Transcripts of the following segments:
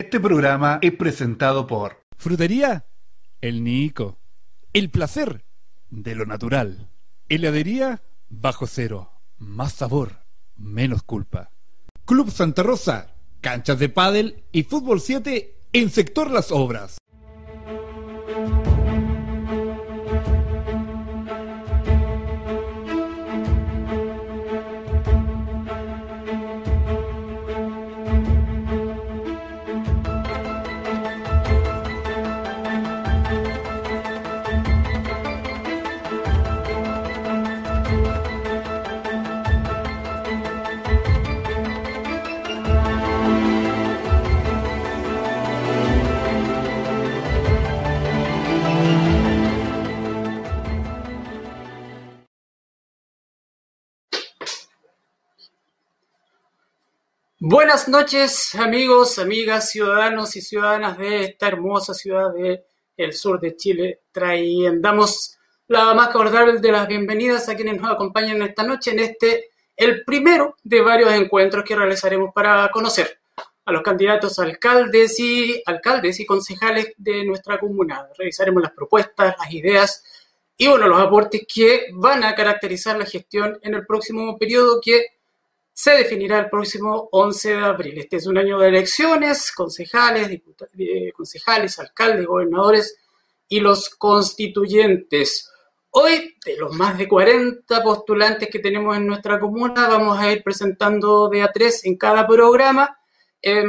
Este programa es presentado por Frutería El Nico. El placer de lo natural. Heladería Bajo Cero. Más sabor, menos culpa. Club Santa Rosa. Canchas de pádel y fútbol 7 en sector Las Obras. Buenas noches, amigos, amigas, ciudadanos y ciudadanas de esta hermosa ciudad del sur de Chile. Traen, damos la más cordial de las bienvenidas a quienes nos acompañan esta noche en este, el primero de varios encuentros que realizaremos para conocer a los candidatos alcaldes y alcaldes y concejales de nuestra comuna. Revisaremos las propuestas, las ideas y bueno, los aportes que van a caracterizar la gestión en el próximo periodo que se definirá el próximo 11 de abril. Este es un año de elecciones, concejales, eh, concejales, alcaldes, gobernadores y los constituyentes. Hoy, de los más de 40 postulantes que tenemos en nuestra comuna, vamos a ir presentando de a tres en cada programa. Eh,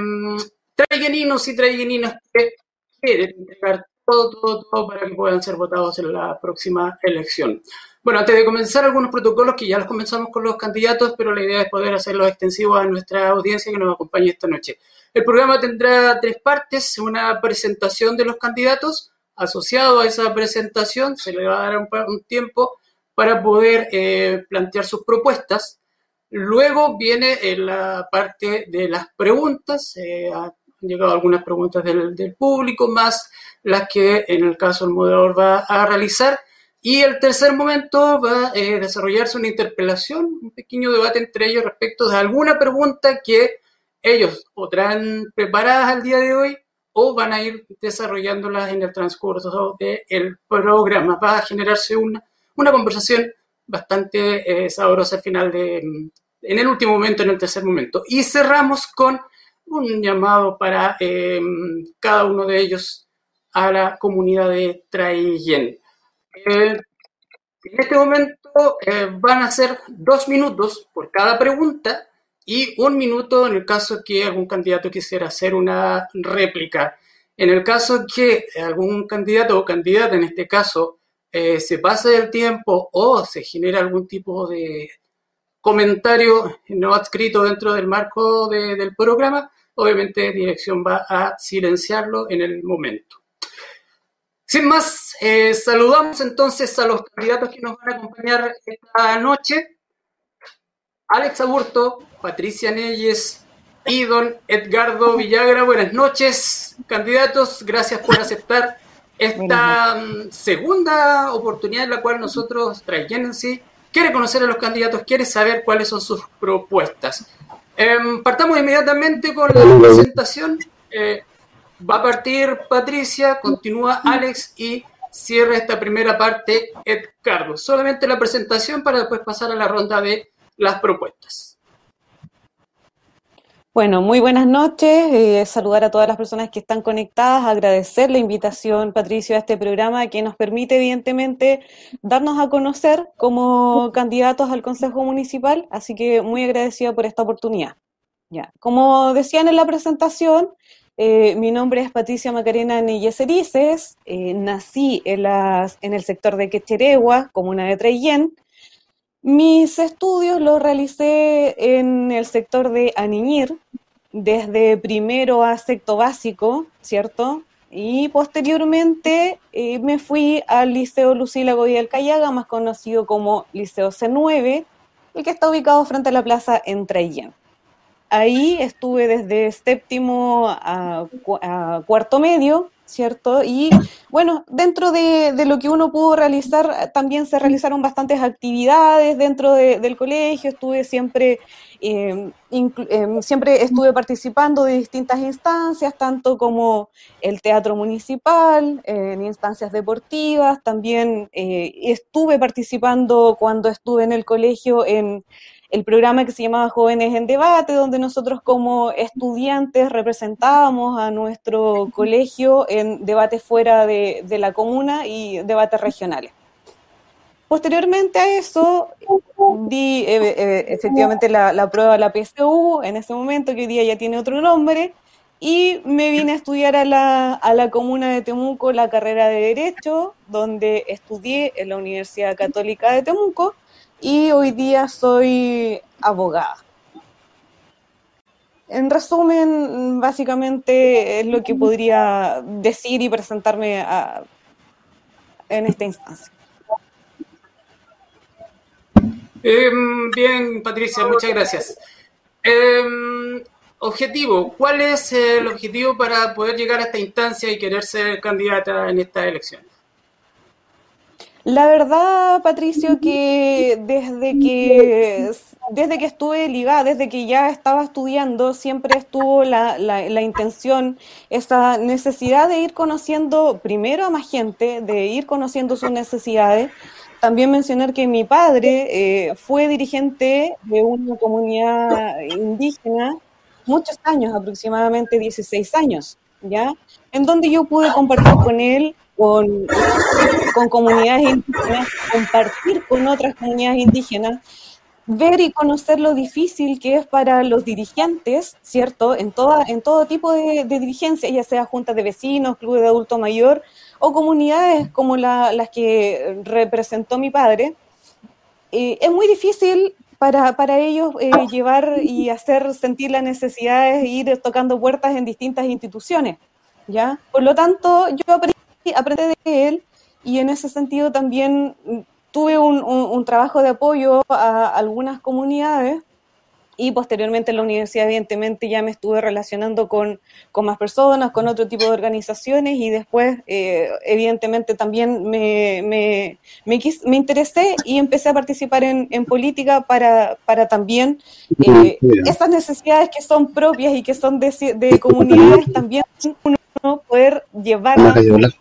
traigueninos y traigueninas que quieren entregar todo, todo, todo para que puedan ser votados en la próxima elección. Bueno, antes de comenzar, algunos protocolos que ya los comenzamos con los candidatos, pero la idea es poder hacerlos extensivos a nuestra audiencia que nos acompaña esta noche. El programa tendrá tres partes, una presentación de los candidatos, asociado a esa presentación se le va a dar un, tiempo para poder eh, plantear sus propuestas. Luego viene eh, la parte de las preguntas, eh, han llegado algunas preguntas del público, más las que en el caso el moderador va a realizar y el tercer momento va a eh, desarrollarse una interpelación, un pequeño debate entre ellos respecto de alguna pregunta que ellos o traen preparadas al día de hoy o van a ir desarrollándolas en el transcurso del programa. Va a generarse una, una conversación bastante eh, sabrosa al final de, en el último momento, en el tercer momento. Y cerramos con un llamado para eh, cada uno de ellos a la comunidad de Traillén. Eh, en este momento eh, van a ser dos minutos por cada pregunta y un minuto en el caso que algún candidato quisiera hacer una réplica. En el caso que algún candidato o candidata, en este caso, eh, se pase el tiempo o se genera algún tipo de comentario no adscrito dentro del marco del programa, obviamente dirección va a silenciarlo en el momento. Sin más, eh, saludamos entonces a los candidatos que nos van a acompañar esta noche. Alex Aburto, Patricia Neyes y don Edgardo Villagra. Buenas noches, candidatos. Gracias por aceptar esta mm, segunda oportunidad en la cual nosotros, sí, quiere conocer a los candidatos, quiere saber cuáles son sus propuestas. Em, partamos inmediatamente con la presentación. Eh, Va a partir Patricia, continúa Alex y cierra esta primera parte Edgardo. Solamente la presentación para después pasar a la ronda de las propuestas. Bueno, muy buenas noches. Eh, saludar a todas las personas que están conectadas, agradecer la invitación, Patricio, a este programa que nos permite, evidentemente, darnos a conocer como candidatos al Consejo Municipal. Así que muy agradecida por esta oportunidad. Ya. Como decían en la presentación, eh, mi nombre es Patricia Macarena Neyeserices, eh, nací en, el sector de Quecheregua, comuna de Treyén. Mis estudios los realicé en el sector de Aniñir, desde primero a sexto básico, ¿cierto? Y posteriormente eh, me fui al Liceo Lucila Goya Callaga, más conocido como Liceo C9, el que está ubicado frente a la plaza en Treyén. Ahí estuve desde séptimo a, cuarto medio, ¿cierto? Y bueno, dentro de, lo que uno pudo realizar, también se realizaron bastantes actividades dentro del colegio, estuve siempre, eh, eh, siempre estuve participando de distintas instancias, tanto como el teatro municipal, en instancias deportivas, también estuve participando cuando estuve en el colegio en el programa que se llamaba Jóvenes en Debate, donde nosotros como estudiantes representábamos a nuestro colegio en debates fuera de, la comuna y debates regionales. Posteriormente a eso, di eh, eh, efectivamente la, la prueba de la PSU en ese momento, que hoy día ya tiene otro nombre, y me vine a estudiar a la, a la comuna de Temuco la carrera de Derecho, donde estudié en la Universidad Católica de Temuco, y hoy día soy abogada. En resumen, básicamente es lo que podría decir y presentarme en esta instancia. Em, bien, Patricia, muchas gracias. Em, objetivo, ¿cuál es el objetivo para poder llegar a esta instancia y querer ser candidata en esta elección? La verdad, Patricio, que desde que desde que estuve ligada, desde que ya estaba estudiando, siempre estuvo la, la, intención, esa necesidad de ir conociendo primero a más gente, de ir conociendo sus necesidades. También mencionar que mi padre eh, fue dirigente de una comunidad indígena muchos años, aproximadamente 16 años, ¿ya? En donde yo pude compartir con él con, comunidades indígenas, compartir con otras comunidades indígenas, ver y conocer lo difícil que es para los dirigentes, ¿cierto? En, toda, en todo tipo de, dirigencia, ya sea juntas de vecinos, clubes de adulto mayor o comunidades como las que representó mi padre. Eh, es muy difícil para, para ellos eh, llevar y hacer sentir las necesidades e ir tocando puertas en distintas instituciones, ¿ya? Por lo tanto, yo aprendí aprendí de él y en ese sentido también tuve un, trabajo de apoyo a algunas comunidades y posteriormente en la universidad evidentemente ya me estuve relacionando con, más personas, con otro tipo de organizaciones y después eh, evidentemente también me, me, me, interesé y empecé a participar en, política para, para también eh, esas necesidades que son propias y que son de, de comunidades también uno poder llevarlas,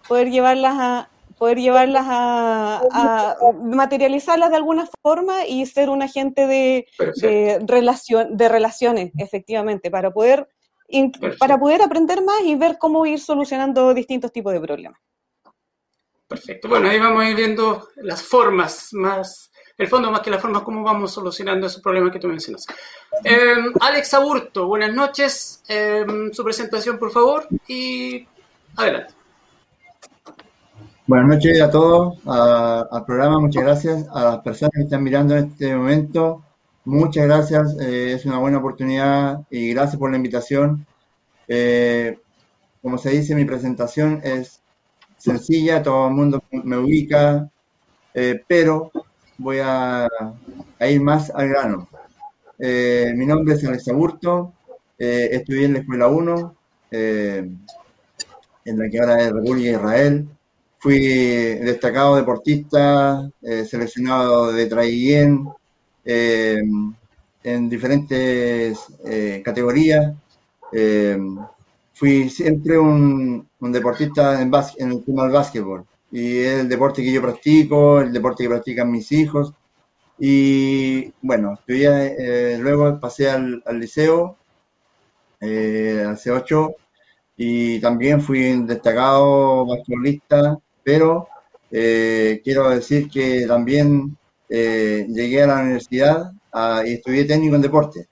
poder llevarlas a poder llevarlas a, materializarlas de alguna forma y ser un agente de, de, relación, de relaciones, efectivamente, para poder, para poder aprender más y ver cómo ir solucionando distintos tipos de problemas. Perfecto. Bueno, ahí vamos a ir viendo las formas más el fondo más que la forma, cómo vamos solucionando esos problemas que tú mencionas. Em, Alex Aburto, buenas noches. Em, su presentación, por favor, y adelante. Buenas noches a todos, al programa, muchas gracias. A las personas que están mirando en este momento, muchas gracias. Eh, es una buena oportunidad y gracias por la invitación. Eh, como se dice, mi presentación es sencilla, todo el mundo me ubica, eh, pero voy a, ir más al grano. Eh, mi nombre es Alex Aburto, eh, estudié en la Escuela 1, eh, en la que ahora es República de Israel. Fui destacado deportista, seleccionado de Traiguén, en diferentes categorías. fui siempre un, deportista en, en el tema del básquetbol y es el deporte que yo practico, el deporte que practican mis hijos. Y bueno, eh, luego pasé al, liceo, eh, al C8, y también fui un destacado basquetbolista, pero eh, quiero decir que también llegué a la universidad y estudié técnico en deporte.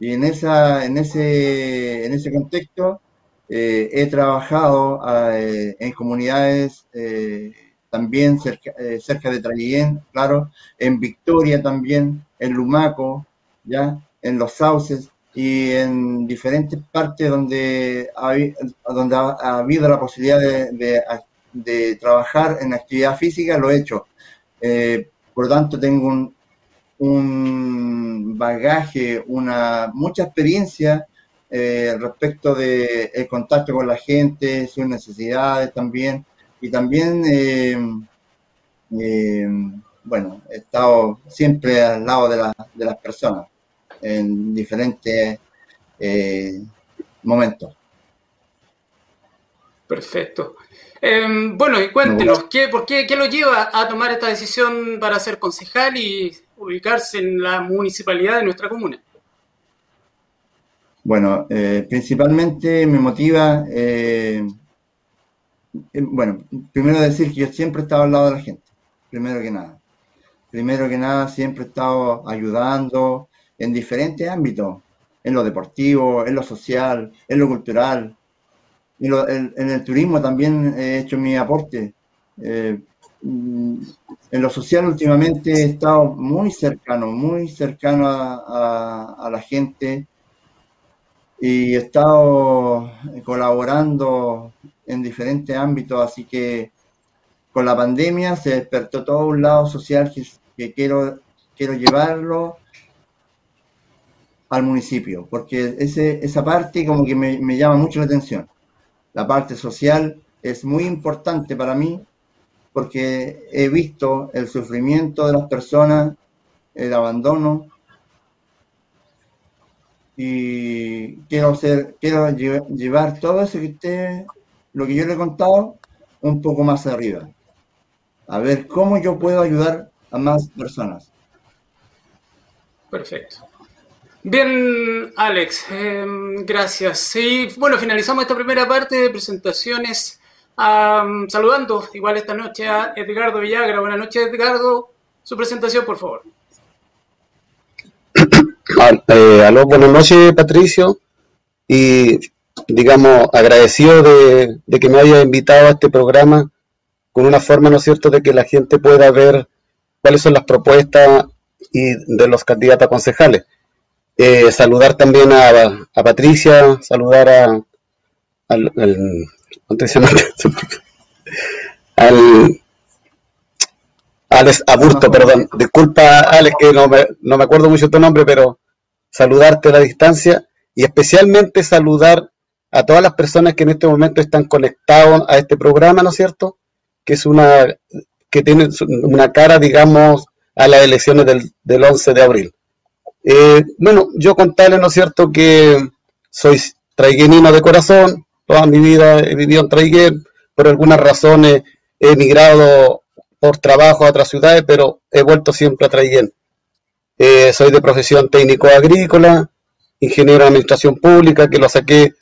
Y en, esa, en, ese, en ese contexto eh, he trabajado eh, en comunidades eh, también cerca, cerca de Traiguén, claro, en Victoria también, en Lumaco, ya, en Los Sauces y en diferentes partes donde donde ha, habido la posibilidad de, de, trabajar en actividad física, lo he hecho. por lo tanto, tengo un, un bagaje, una mucha experiencia eh, respecto de el contacto con la gente, sus necesidades también, y también, eh, eh, bueno, he estado siempre al lado de, de las personas en diferentes momentos. Perfecto. Em, bueno, y cuéntenos, ¿qué, por qué, qué lo lleva a tomar esta decisión para ser concejal y ubicarse en la municipalidad de nuestra comuna? Bueno, eh, principalmente me motiva, eh, eh, bueno, primero decir que yo siempre he estado al lado de la gente, primero que nada. Primero que nada, siempre he estado ayudando en diferentes ámbitos, en lo deportivo, en lo social, en lo cultural. Y en, el turismo también he hecho mi aporte. Mm, en lo social últimamente he estado muy cercano, muy cercano a la gente y he estado colaborando en diferentes ámbitos, así que con la pandemia se despertó todo un lado social que, quiero, quiero llevarlo al municipio, porque ese, esa parte como que me, me llama mucho la atención. La parte social es muy importante para mí porque he visto el sufrimiento de las personas, el abandono, y quiero hacer, quiero llevar todo eso que usted, lo que yo le he contado, un poco más arriba. A ver cómo yo puedo ayudar a más personas. Perfecto. Bien, Alex, em, gracias. Y bueno, finalizamos esta primera parte de presentaciones saludando igual esta noche a Edgardo Villagra. Buenas noches, Edgardo. Su presentación, por favor. Eh, aló, buenas noches, Patricio. Y, digamos, agradecido de, que me haya invitado a este programa con una forma, ¿no es cierto?, de que la gente pueda ver cuáles son las propuestas y de los candidatos a concejales. Eh, saludar también a, Patricia, saludar a, al, al, al Alex Aburto, perdón. Disculpa, Alex, que no me, no me acuerdo mucho tu nombre, pero saludarte a la distancia y especialmente saludar a todas las personas que en este momento están conectados a este programa, ¿no es cierto? Que es una que tiene una cara, digamos, a las elecciones del, del 11 de abril. Eh, bueno, yo contarles, ¿no es cierto?, que soy traiguenino de corazón, toda mi vida he vivido en Traiguén, por algunas razones he emigrado por trabajo a otras ciudades, pero he vuelto siempre a Traiguén. Eh, soy de profesión técnico agrícola, ingeniero de administración pública, que lo saqué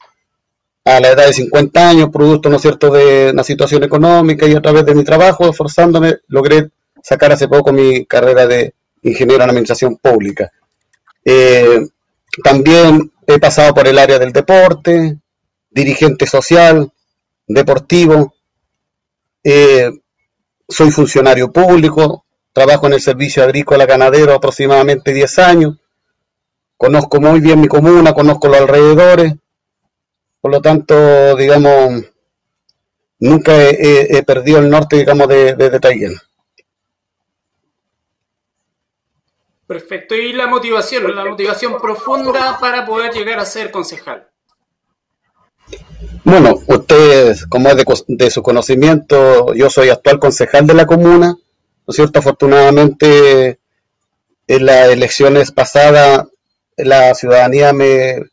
a la edad de 50 años, producto, ¿no es cierto?, de una situación económica y a través de mi trabajo, esforzándome, logré sacar hace poco mi carrera de ingeniero en administración pública. Eh, también he pasado por el área del deporte, dirigente social, deportivo, eh, soy funcionario público, trabajo en el servicio agrícola ganadero aproximadamente 10 años, conozco muy bien mi comuna, conozco los alrededores, por lo tanto, digamos, nunca he, perdido el norte, digamos, de, de, Perfecto. ¿Y la motivación, la motivación profunda para poder llegar a ser concejal? Bueno, ustedes, como es de, de, su conocimiento, yo soy actual concejal de la comuna, ¿no es cierto? Afortunadamente, en las elecciones pasadas, la ciudadanía me,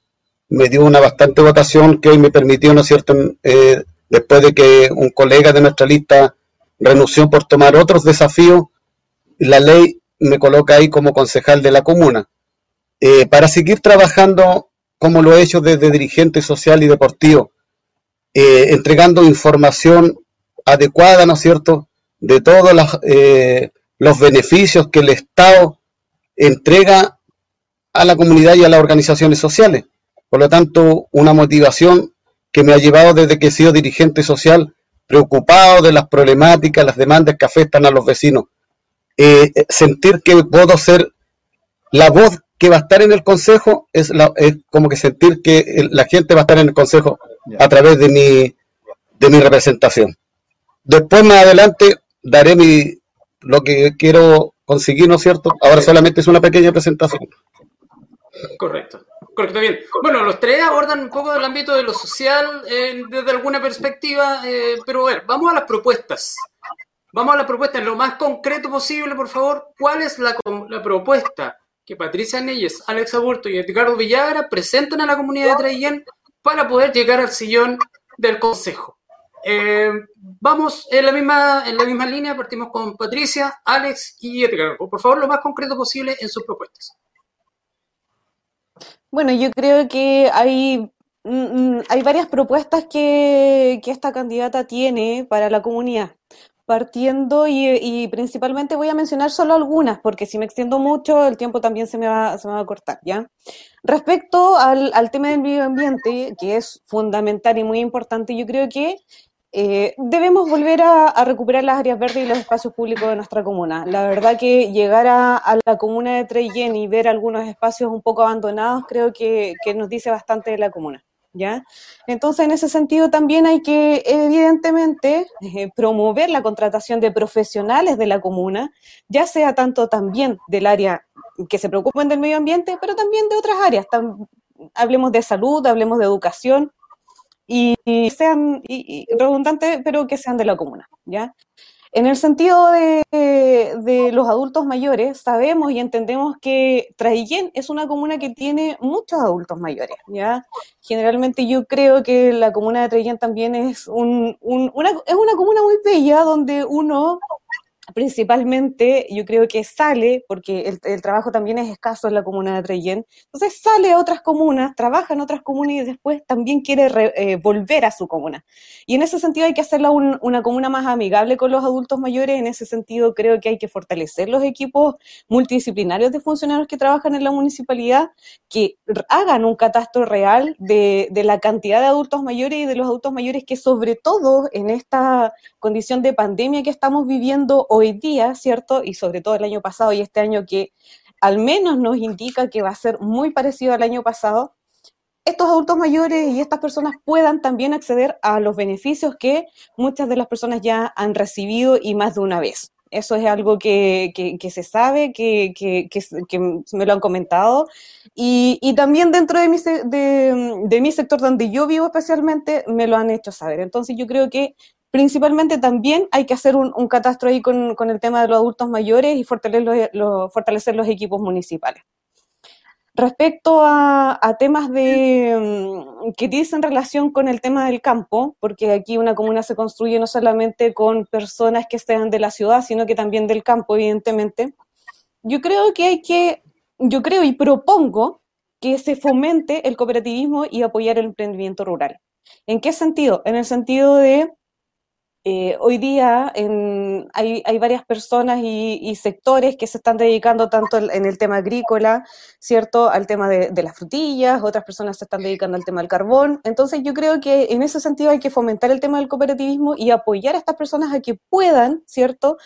dio una bastante votación que hoy me permitió, ¿no es cierto?, eh, después de que un colega de nuestra lista renunció por tomar otros desafíos, la ley me coloca ahí como concejal de la comuna. Eh, para seguir trabajando como lo he hecho desde dirigente social y deportivo, eh, entregando información adecuada, ¿no es cierto?, de todos eh, los beneficios que el Estado entrega a la comunidad y a las organizaciones sociales. Por lo tanto, una motivación que me ha llevado desde que he sido dirigente social, preocupado de las problemáticas, las demandas que afectan a los vecinos. Eh, sentir que puedo ser la voz que va a estar en el consejo es, como que sentir que la gente va a estar en el consejo a través de mi, de mi representación. Después, más adelante, daré mi, lo que quiero conseguir, ¿no es cierto? Ahora solamente es una pequeña presentación. Correcto. Correcto, bien. Bueno, los tres abordan un poco del ámbito de lo social eh, desde alguna perspectiva, eh, pero a ver, vamos a las propuestas. Vamos a las propuestas, lo más concreto posible, por favor. ¿Cuál es la, la propuesta que Patricia Neyes, Alex Aburto y Edgardo Villagra presentan a la comunidad de Traillén para poder llegar al sillón del Consejo? Eh, vamos en la, misma, en la misma línea, partimos con Patricia, Alex y Edgardo. Por favor, lo más concreto posible en sus propuestas. Bueno, yo creo que hay, mm, mm, hay varias propuestas que, que esta candidata tiene para la comunidad. Partiendo y, principalmente voy a mencionar solo algunas, porque si me extiendo mucho, el tiempo también se me va, se me va a cortar, ¿ya? Respecto al, al tema del medio ambiente, que es fundamental y muy importante, yo creo que eh, debemos volver a, recuperar las áreas verdes y los espacios públicos de nuestra comuna. La verdad que llegar a, la comuna de Treyen y ver algunos espacios un poco abandonados creo que, nos dice bastante de la comuna. ¿Ya? Entonces, en ese sentido también hay que, evidentemente, eh, promover la contratación de profesionales de la comuna, ya sea tanto también del área que se preocupen del medio ambiente, pero también de otras áreas. hablemos de salud, hablemos de educación, y, sean y, redundantes, pero que sean de la comuna, ¿ya? En el sentido de, los adultos mayores, sabemos y entendemos que Traillén es una comuna que tiene muchos adultos mayores, ¿ya? Generalmente yo creo que la comuna de Traillén también es, un, una, es una comuna muy bella donde uno principalmente yo creo que sale, porque el, trabajo también es escaso en la comuna de Trellén, entonces sale a otras comunas, trabaja en otras comunas y después también quiere eh, volver a su comuna. Y en ese sentido hay que hacerla una comuna más amigable con los adultos mayores, en ese sentido creo que hay que fortalecer los equipos multidisciplinarios de funcionarios que trabajan en la municipalidad, que hagan un catastro real de la cantidad de adultos mayores y de los adultos mayores que sobre todo en esta condición de pandemia que estamos viviendo hoy día, ¿cierto? Y sobre todo el año pasado y este año que al menos nos indica que va a ser muy parecido al año pasado, estos adultos mayores y estas personas puedan también acceder a los beneficios que muchas de las personas ya han recibido y más de una vez. Eso es algo que, que, se sabe, que, que, me lo han comentado. Y, y también dentro de mi, de, de mi sector donde yo vivo especialmente, me lo han hecho saber. Entonces yo creo que principalmente también hay que hacer un, catastro ahí con, el tema de los adultos mayores y fortalecer los, fortalecer los equipos municipales. Respecto a, temas mm, que dicen relación con el tema del campo, porque aquí una comuna se construye no solamente con personas que estén de la ciudad, sino que también del campo, evidentemente, yo creo que hay que, yo creo y propongo que se fomente el cooperativismo y apoyar el emprendimiento rural. ¿En qué sentido? En el sentido de eh, hoy día hay, varias personas y, sectores que se están dedicando tanto en el tema agrícola, ¿cierto? Al tema de, de, las frutillas, otras personas se están dedicando al tema del carbón. Entonces yo creo que en ese sentido hay que fomentar el tema del cooperativismo y apoyar a estas personas a que puedan, ¿cierto?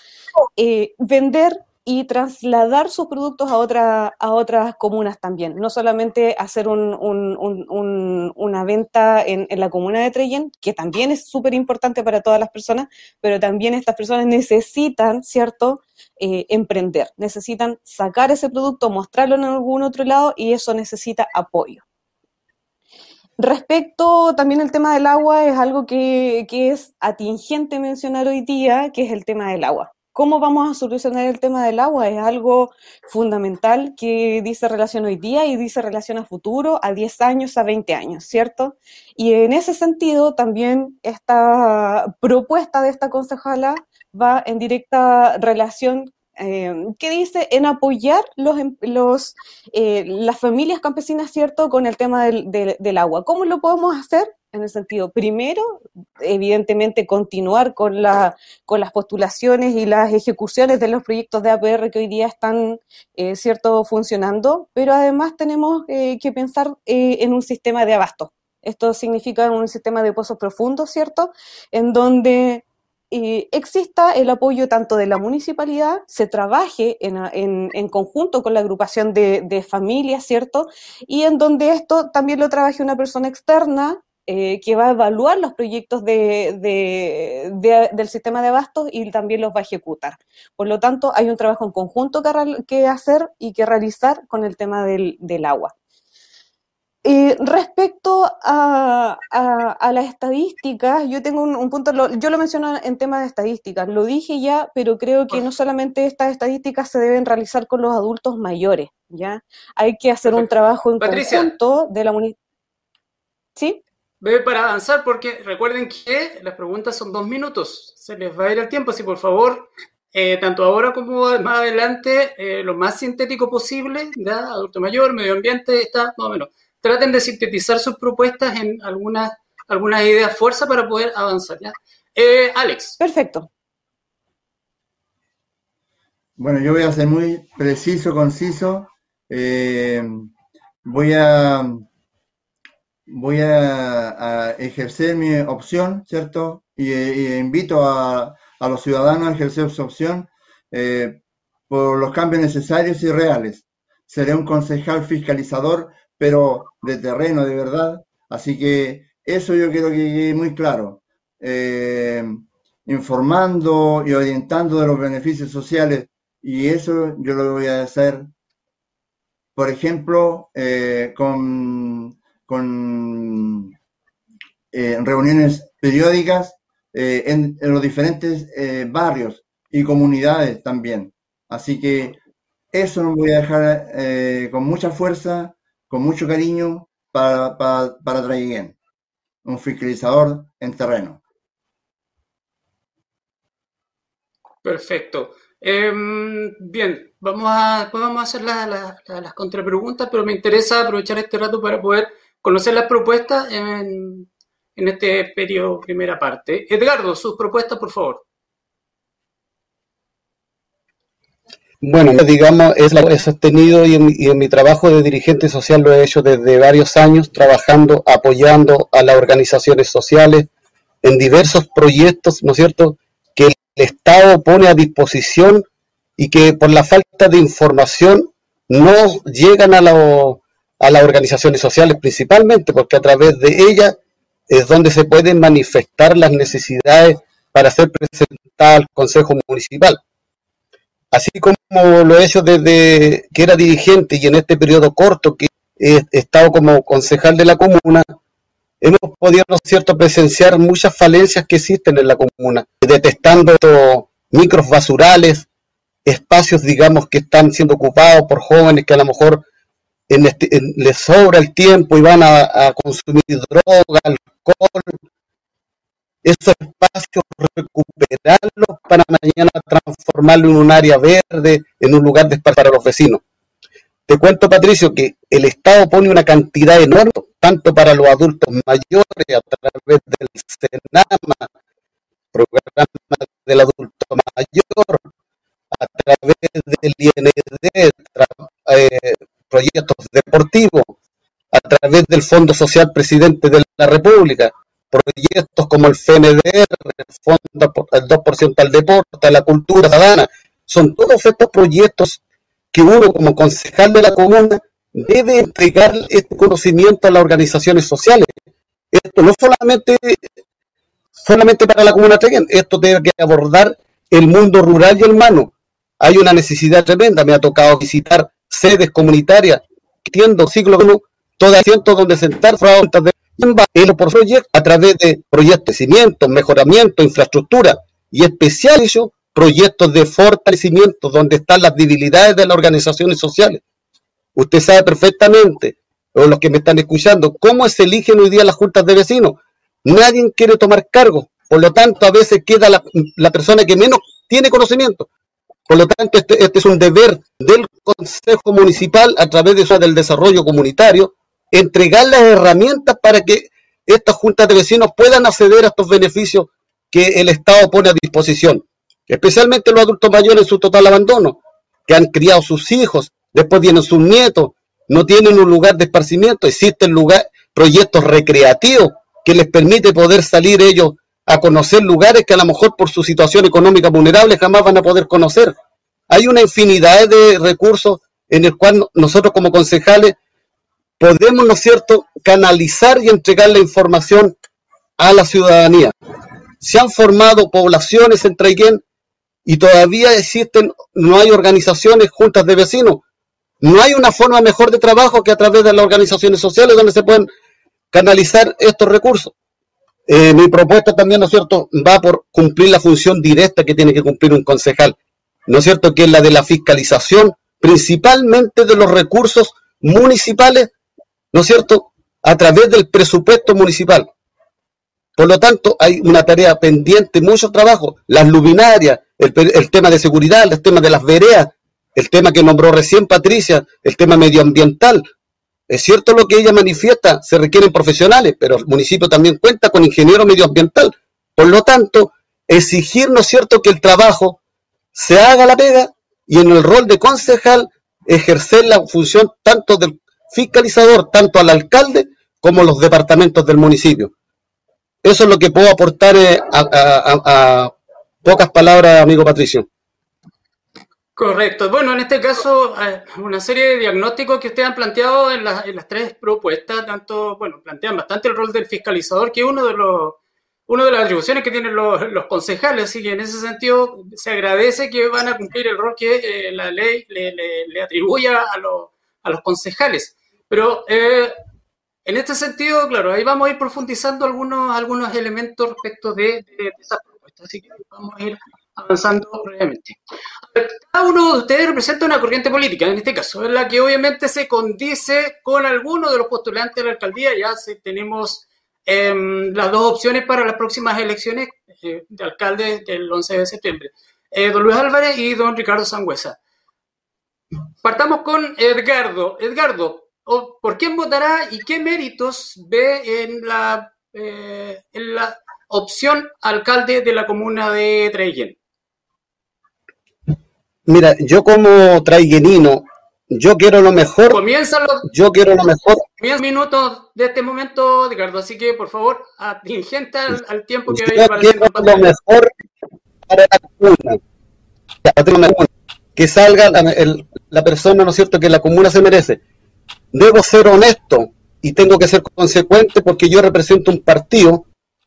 Eh, vender y trasladar sus productos a, otra, a otras comunas también. No solamente hacer una venta en, la comuna de Treyen, que también es súper importante para todas las personas, pero también estas personas necesitan, ¿cierto?, eh, emprender, necesitan sacar ese producto, mostrarlo en algún otro lado y eso necesita apoyo. Respecto también al tema del agua, es algo que, que es atingente mencionar hoy día, que es el tema del agua. ¿Cómo vamos a solucionar el tema del agua? Es algo fundamental que dice relación hoy día y dice relación a futuro, a 10 años, a 20 años, ¿cierto? Y en ese sentido, también esta propuesta de esta concejala va en directa relación eh, ¿qué dice? En apoyar los, em, los, eh, las familias campesinas, ¿cierto?, con el tema del, del, agua. ¿Cómo lo podemos hacer? en el sentido, primero, evidentemente, continuar con las postulaciones y las ejecuciones de los proyectos de APR que hoy día están, eh, cierto, funcionando, pero además tenemos eh, que pensar eh, en un sistema de abasto. Esto significa un sistema de pozos profundos, ¿cierto? En donde exista el apoyo tanto de la municipalidad, se trabaje en, en, conjunto con la agrupación de, de, familias, ¿cierto? Y en donde esto también lo trabaje una persona externa eh, que va a evaluar los proyectos de, del sistema de abastos y también los va a ejecutar. Por lo tanto, hay un trabajo en conjunto que, que hacer y que realizar con el tema del, agua. Eh, respecto a, a, las estadísticas, yo tengo un, punto, yo lo menciono en temas de estadísticas, lo dije ya, pero creo que no solamente estas estadísticas se deben realizar con los adultos mayores, ¿ya? Hay que hacer un trabajo en conjunto de la ¿Sí? Bebe para avanzar, porque recuerden que las preguntas son dos minutos, se les va a ir el tiempo, así por favor, eh, tanto ahora como más adelante, eh, lo más sintético posible, ¿ya? Adulto mayor, medio ambiente, está más o menos traten de sintetizar sus propuestas en algunas algunas ideas fuerza para poder avanzar. ¿ya? Eh, Alex. Perfecto. Bueno, yo voy a ser muy preciso, conciso. Eh, voy a voy a, ejercer mi opción, ¿cierto? Y, invito a, los ciudadanos a ejercer su opción eh, por los cambios necesarios y reales. Seré un concejal fiscalizador pero de terreno de verdad. Así que eso yo quiero que quede muy claro. Eh, informando y orientando de los beneficios sociales. Y eso yo lo voy a hacer, por ejemplo, eh, con, con eh, reuniones periódicas en, en, los diferentes barrios y comunidades también. Así que eso lo voy a dejar con mucha fuerza con mucho cariño para, para, para un fiscalizador en terreno. Perfecto. Em, bien, vamos a, vamos a hacer las contrapreguntas, pero me interesa aprovechar este rato para poder conocer las propuestas en, en este periodo primera parte. Edgardo, sus propuestas, por favor. Bueno, digamos, es lo he sostenido y en, mi trabajo de dirigente social lo he hecho desde varios años, trabajando, apoyando a las organizaciones sociales en diversos proyectos, ¿no es cierto?, que el Estado pone a disposición y que por la falta de información no llegan a, a las organizaciones sociales principalmente, porque a través de ellas es donde se pueden manifestar las necesidades para ser presentada al Consejo Municipal. Así como lo he hecho desde que era dirigente y en este periodo corto que he estado como concejal de la comuna, hemos podido, ¿no cierto?, presenciar muchas falencias que existen en la comuna, detestando micros basurales, espacios, digamos, que están siendo ocupados por jóvenes que a lo mejor este, les sobra el tiempo y van a, a consumir droga, alcohol, esos espacios recuperarlos para mañana transformarlo en un área verde, en un lugar de espacio para los vecinos. Te cuento, Patricio, que el Estado pone una cantidad enorme, tanto para los adultos mayores, a través del SENAMA, programa del adulto mayor, a través del IND, eh, proyectos deportivos, a través del Fondo Social Presidente de la República, proyectos como el FNDR, el Fondo el 2% al deporte, la cultura ciudadana, son todos estos proyectos que uno como concejal de la comuna debe entregar este conocimiento a las organizaciones sociales. Esto no solamente, solamente para la comuna Teguén, esto debe que abordar el mundo rural y hermano. Hay una necesidad tremenda, me ha tocado visitar sedes comunitarias, entiendo siglo I, todas asientos donde sentar de por proyectos a través de proyectos de crecimiento, mejoramiento, infraestructura y especial proyectos de fortalecimiento donde están las debilidades de las organizaciones sociales. Usted sabe perfectamente, o los que me están escuchando, cómo se eligen hoy día las juntas de vecinos. Nadie quiere tomar cargo, por lo tanto a veces queda la, persona que menos tiene conocimiento. Por lo tanto, este, este, es un deber del Consejo Municipal a través de eso del desarrollo comunitario entregar las herramientas para que estas juntas de vecinos puedan acceder a estos beneficios que el Estado pone a disposición, especialmente los adultos mayores en su total abandono, que han criado sus hijos, después vienen sus nietos, no tienen un lugar de esparcimiento, existen proyectos recreativos que les permite poder salir ellos a conocer lugares que a lo mejor por su situación económica vulnerable jamás van a poder conocer. Hay una infinidad de recursos en el cual nosotros como concejales podemos, ¿no es cierto?, canalizar y entregar la información a la ciudadanía. Se han formado poblaciones en Traiguén y todavía existen, no hay organizaciones, juntas de vecinos. No hay una forma mejor de trabajo que a través de las organizaciones sociales donde se pueden canalizar estos recursos. Eh, mi propuesta también, ¿no es cierto?, va por cumplir la función directa que tiene que cumplir un concejal, ¿no es cierto?, que es la de la fiscalización, principalmente de los recursos municipales, ¿no es cierto?, a través del presupuesto municipal. Por lo tanto, hay una tarea pendiente, mucho trabajo, las luminarias, el, el tema de seguridad, el tema de las veredas, el tema que nombró recién Patricia, el tema medioambiental, es cierto lo que ella manifiesta, se requieren profesionales, pero el municipio también cuenta con ingeniero medioambiental. Por lo tanto, exigir, ¿no es cierto?, que el trabajo se haga la pega y en el rol de concejal ejercer la función tanto del fiscalizador, tanto al alcalde como los departamentos del municipio. Eso es lo que puedo aportar eh, a pocas palabras, amigo Patricio. Correcto. Bueno, en este caso, eh, una serie de diagnósticos que ustedes han planteado en, las tres propuestas, tanto, bueno, plantean bastante el rol del fiscalizador, que es uno de los una de las atribuciones que tienen los, concejales, así que en ese sentido se agradece que van a cumplir el rol que eh, la ley le, le, atribuye a, a, los concejales. Pero eh, en este sentido, claro, ahí vamos a ir profundizando algunos, algunos elementos respecto de, de propuestas, así que vamos a ir avanzando brevemente. Cada uno de ustedes representa una corriente política, en este caso, en la que obviamente se condice con alguno de los postulantes de la alcaldía. Ya tenemos em, las dos opciones para las próximas elecciones eh, de alcalde del 11 de septiembre. Eh, don Luis Álvarez y don Ricardo Sangüesa. Partamos con Edgardo. Edgardo, ¿por quién votará y qué méritos ve en la, eh, en la opción alcalde de la comuna de Treguén? Mira, yo como traiguenino, yo quiero lo mejor. Comienza Yo quiero lo mejor. Comienza minutos de este momento, Ricardo. Así que, por favor, atingente al, tiempo que vaya apareciendo en lo mejor para la comuna. Que salga la, la persona, ¿no es cierto?, que la comuna se merece. Debo ser honesto y tengo que ser consecuente porque yo represento un partido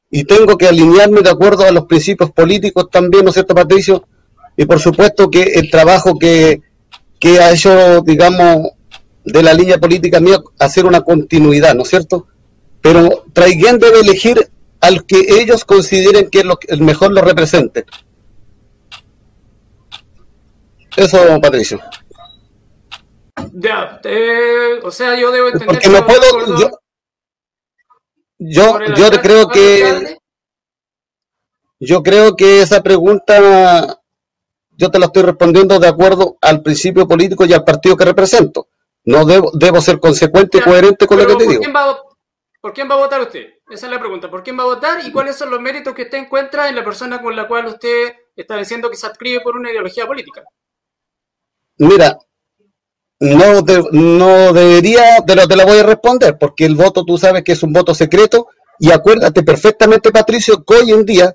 y tengo que alinearme de acuerdo a los principios políticos también, ¿no es cierto, Patricio? y por supuesto que el trabajo que, ha hecho, digamos, de la línea política mía, hacer una continuidad, ¿no es cierto? Pero Traiguén debe elegir al que ellos consideren que es lo, el mejor lo represente. Eso, Patricio. Ya, o sea, yo debo entender... Porque no puedo... Yo, yo, yo creo que... Yo creo que esa pregunta yo te la estoy respondiendo de acuerdo al principio político y al partido que represento. No debo, debo ser consecuente y coherente con lo que te digo. ¿Por quién va a votar usted? Esa es la pregunta. ¿Por quién va a votar y cuáles son los méritos que usted encuentra en la persona con la cual usted está diciendo que se adscribe por una ideología política? Mira, no, no debería, te lo, te lo voy a responder, porque el voto tú sabes que es un voto secreto y acuérdate perfectamente, Patricio, que hoy en día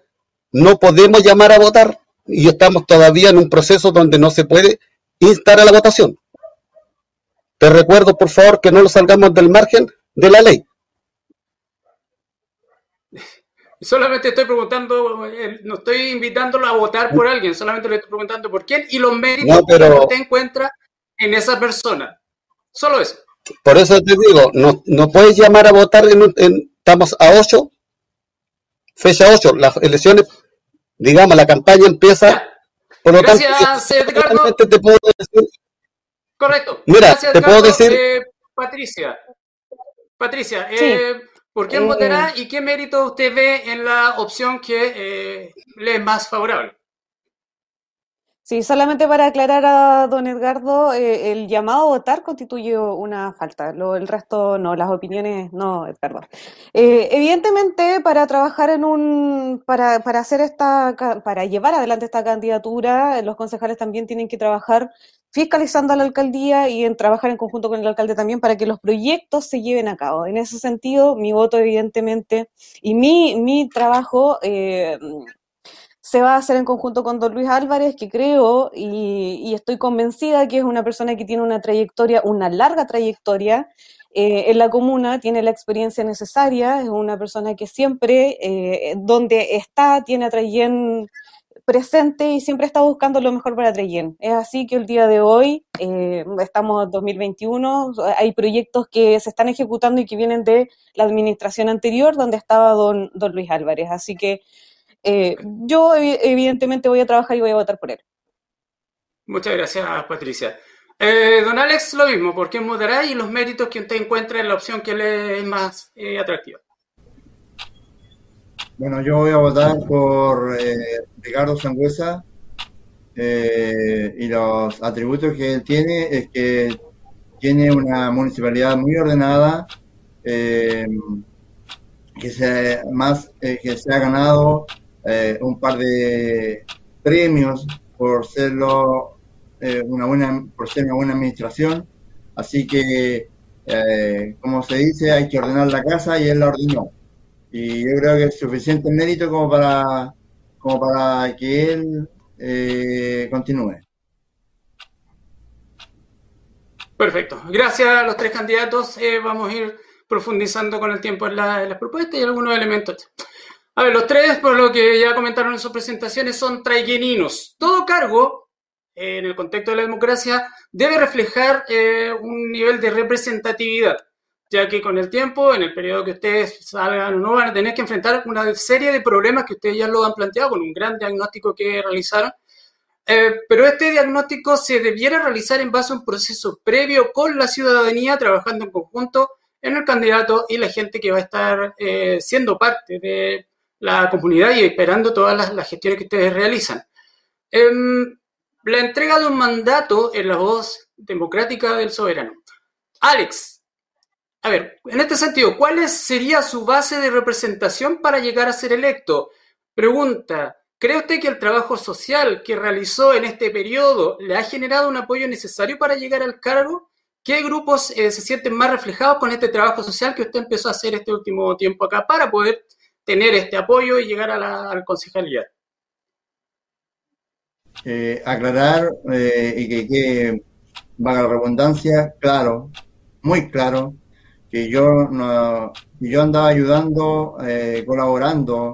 no podemos llamar a votar y estamos todavía en un proceso donde no se puede instar a la votación. Te recuerdo, por favor, que no lo salgamos del margen de la ley. Solamente estoy preguntando, eh, no estoy invitándolo a votar por alguien, solamente le estoy preguntando por quién y los méritos que usted encuentra en esa persona. Solo eso. Por eso te digo, no, no puedes llamar a votar, en, en estamos a 8, fecha 8, las elecciones digamos, la campaña empieza. Por lo Gracias, Edgardo. Te puedo decir, Correcto. Mira, Gracias, te puedo decir. Eh, Patricia, Patricia, eh, ¿por quién votará y qué mérito usted ve en la opción que eh, le es más favorable? Sí, solamente para aclarar a don Edgardo, eh, el llamado a votar constituye una falta, lo, el resto no, las opiniones no, Edgardo. Eh, evidentemente, para trabajar en un, para, para hacer esta, para llevar adelante esta candidatura, los concejales también tienen que trabajar fiscalizando a la alcaldía y en trabajar en conjunto con el alcalde también para que los proyectos se lleven a cabo. En ese sentido, mi voto evidentemente y mi, mi trabajo eh, se va a hacer en conjunto con don Luis Álvarez, que creo y, estoy convencida que es una persona que tiene una trayectoria, una larga trayectoria eh, en la comuna, tiene la experiencia necesaria, es una persona que siempre, eh, donde está, tiene a presente y siempre está buscando lo mejor para Treyen. Es así que el día de hoy, eh, estamos en 2021, hay proyectos que se están ejecutando y que vienen de la administración anterior, donde estaba don, don Luis Álvarez. Así que eh, yo evidentemente voy a trabajar y voy a votar por él. Muchas gracias, Patricia. Eh, don Alex, lo mismo, ¿por qué votará y los méritos que usted encuentra en la opción que le es más eh, atractiva? Bueno, yo voy a votar por eh, Ricardo Sangüesa y los atributos que él tiene es que tiene una municipalidad muy ordenada, que se, más, que se ha ganado un par de premios por serlo eh, una buena, por ser una buena administración. Así que, eh, como se dice, hay que ordenar la casa y él la ordenó. Y yo creo que es suficiente mérito como para, como para que él eh, continúe. Perfecto. Gracias a los tres candidatos. vamos a ir profundizando con el tiempo en, las propuestas y algunos elementos. A ver, los tres, por lo que ya comentaron en sus presentaciones, son traigueninos. Todo cargo en el contexto de la democracia debe reflejar eh, un nivel de representatividad, ya que con el tiempo, en el periodo que ustedes salgan o no, van a tener que enfrentar una serie de problemas que ustedes ya lo han planteado con un gran diagnóstico que realizaron. Eh, pero este diagnóstico se debiera realizar en base a un proceso previo con la ciudadanía, trabajando en conjunto en el candidato y la gente que va a estar eh, siendo parte de la comunidad y esperando todas las, gestiones que ustedes realizan. Em, la entrega de un mandato en la voz democrática del soberano. Alex, a ver, en este sentido, ¿cuál sería su base de representación para llegar a ser electo? Pregunta, ¿cree usted que el trabajo social que realizó en este periodo le ha generado un apoyo necesario para llegar al cargo? ¿Qué grupos eh, se sienten más reflejados con este trabajo social que usted empezó a hacer este último tiempo acá para poder tener este apoyo y llegar a la, a concejalía? Eh, aclarar eh, y que, que la redundancia, claro, muy claro, que yo, no, yo andaba ayudando, eh, colaborando,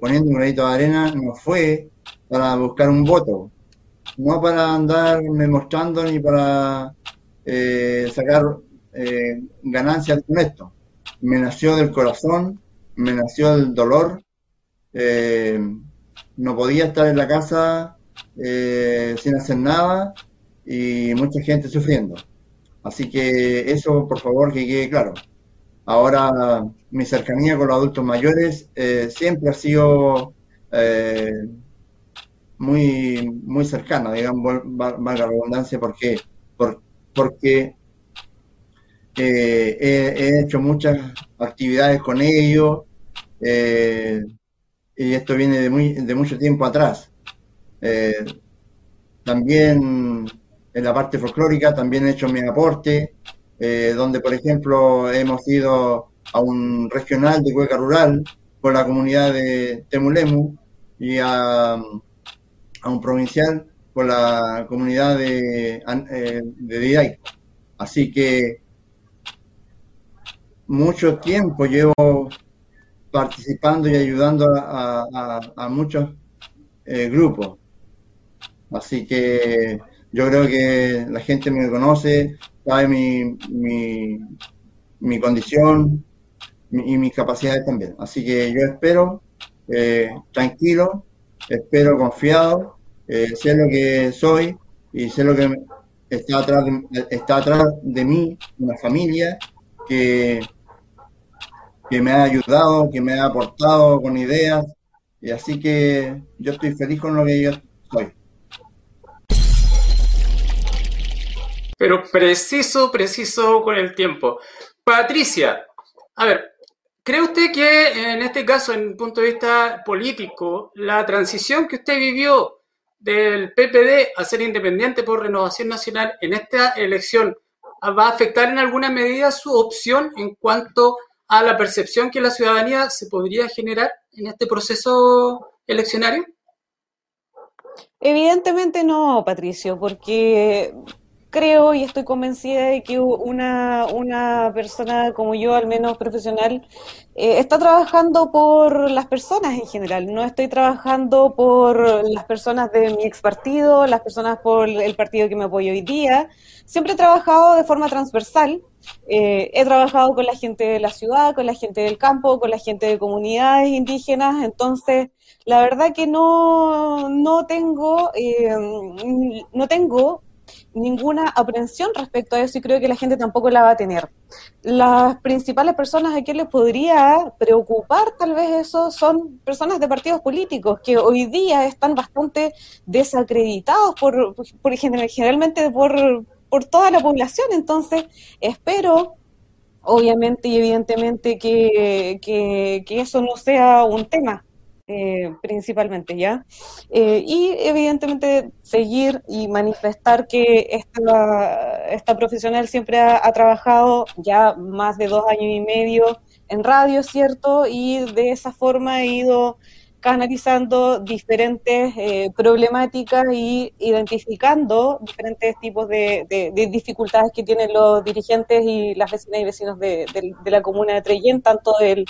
poniendo un granito de arena, no fue para buscar un voto, no para andarme mostrando ni para sacar ganancias con esto. Me nació del corazón, me nació el dolor, no podía estar en la casa eh, sin hacer nada y mucha gente sufriendo. Así que eso, por favor, que quede claro. Ahora, mi cercanía con los adultos mayores eh, siempre ha sido eh, muy, muy cercana, digamos, valga la redundancia, porque, por, porque he, hecho muchas actividades con ellos y esto viene de, muy, de mucho tiempo atrás. Eh, también en la parte folclórica también he hecho mi aporte, eh, donde por ejemplo hemos ido a un regional de Cueca Rural con la comunidad de Temulemu y a, un provincial con la comunidad de, eh, de Así que mucho tiempo llevo participando y ayudando a, muchos grupos. Así que yo creo que la gente me conoce, sabe mi, mi, condición y mis capacidades también. Así que yo espero eh, tranquilo, espero confiado, eh, sé lo que soy y sé lo que está atrás de, está atrás de mí, una familia que, que me ha ayudado, que me ha aportado con ideas. Y así que yo estoy feliz con lo que yo soy. Pero preciso, preciso con el tiempo. Patricia, a ver, ¿cree usted que en este caso, en un punto de vista político, la transición que usted vivió del PPD a ser independiente por renovación nacional en esta elección va a afectar en alguna medida su opción en cuanto a la percepción que la ciudadanía se podría generar en este proceso eleccionario? Evidentemente no, Patricio, porque creo y estoy convencida de que una, una persona como yo, al menos profesional, eh, está trabajando por las personas en general. No estoy trabajando por las personas de mi ex partido, las personas por el partido que me apoyo hoy día. Siempre he trabajado de forma transversal. Eh, he trabajado con la gente de la ciudad, con la gente del campo, con la gente de comunidades indígenas. Entonces, la verdad que no, no tengo, eh, no tengo ninguna aprensión respecto a eso y creo que la gente tampoco la va a tener. Las principales personas a quien les podría preocupar tal vez eso son personas de partidos políticos que hoy día están bastante desacreditados por, por generalmente por, por toda la población. Entonces, espero obviamente y evidentemente que, que eso no sea un tema eh, principalmente, ¿ya? Eh, y evidentemente seguir y manifestar que esta, esta profesional siempre ha, trabajado ya más de dos años y medio en radio, ¿cierto? Y de esa forma ha ido canalizando diferentes eh, problemáticas y identificando diferentes tipos de, dificultades que tienen los dirigentes y las vecinas y vecinos de, la comuna de Trellén, tanto de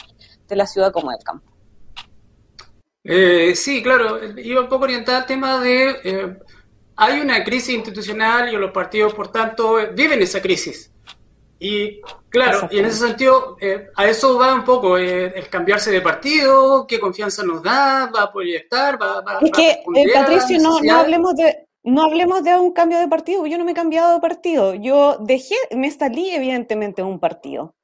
la ciudad como del campo. Eh, sí, claro, iba un poco orientado al tema de... Eh, hay una crisis institucional y los partidos, por tanto, viven esa crisis. Y claro, y en ese sentido, eh, a eso va un poco el cambiarse de partido, qué confianza nos da, va a proyectar, va, va Es que, Patricio, no, no, hablemos de, no hablemos de un cambio de partido, yo no me he cambiado de partido, yo dejé, me salí evidentemente de un partido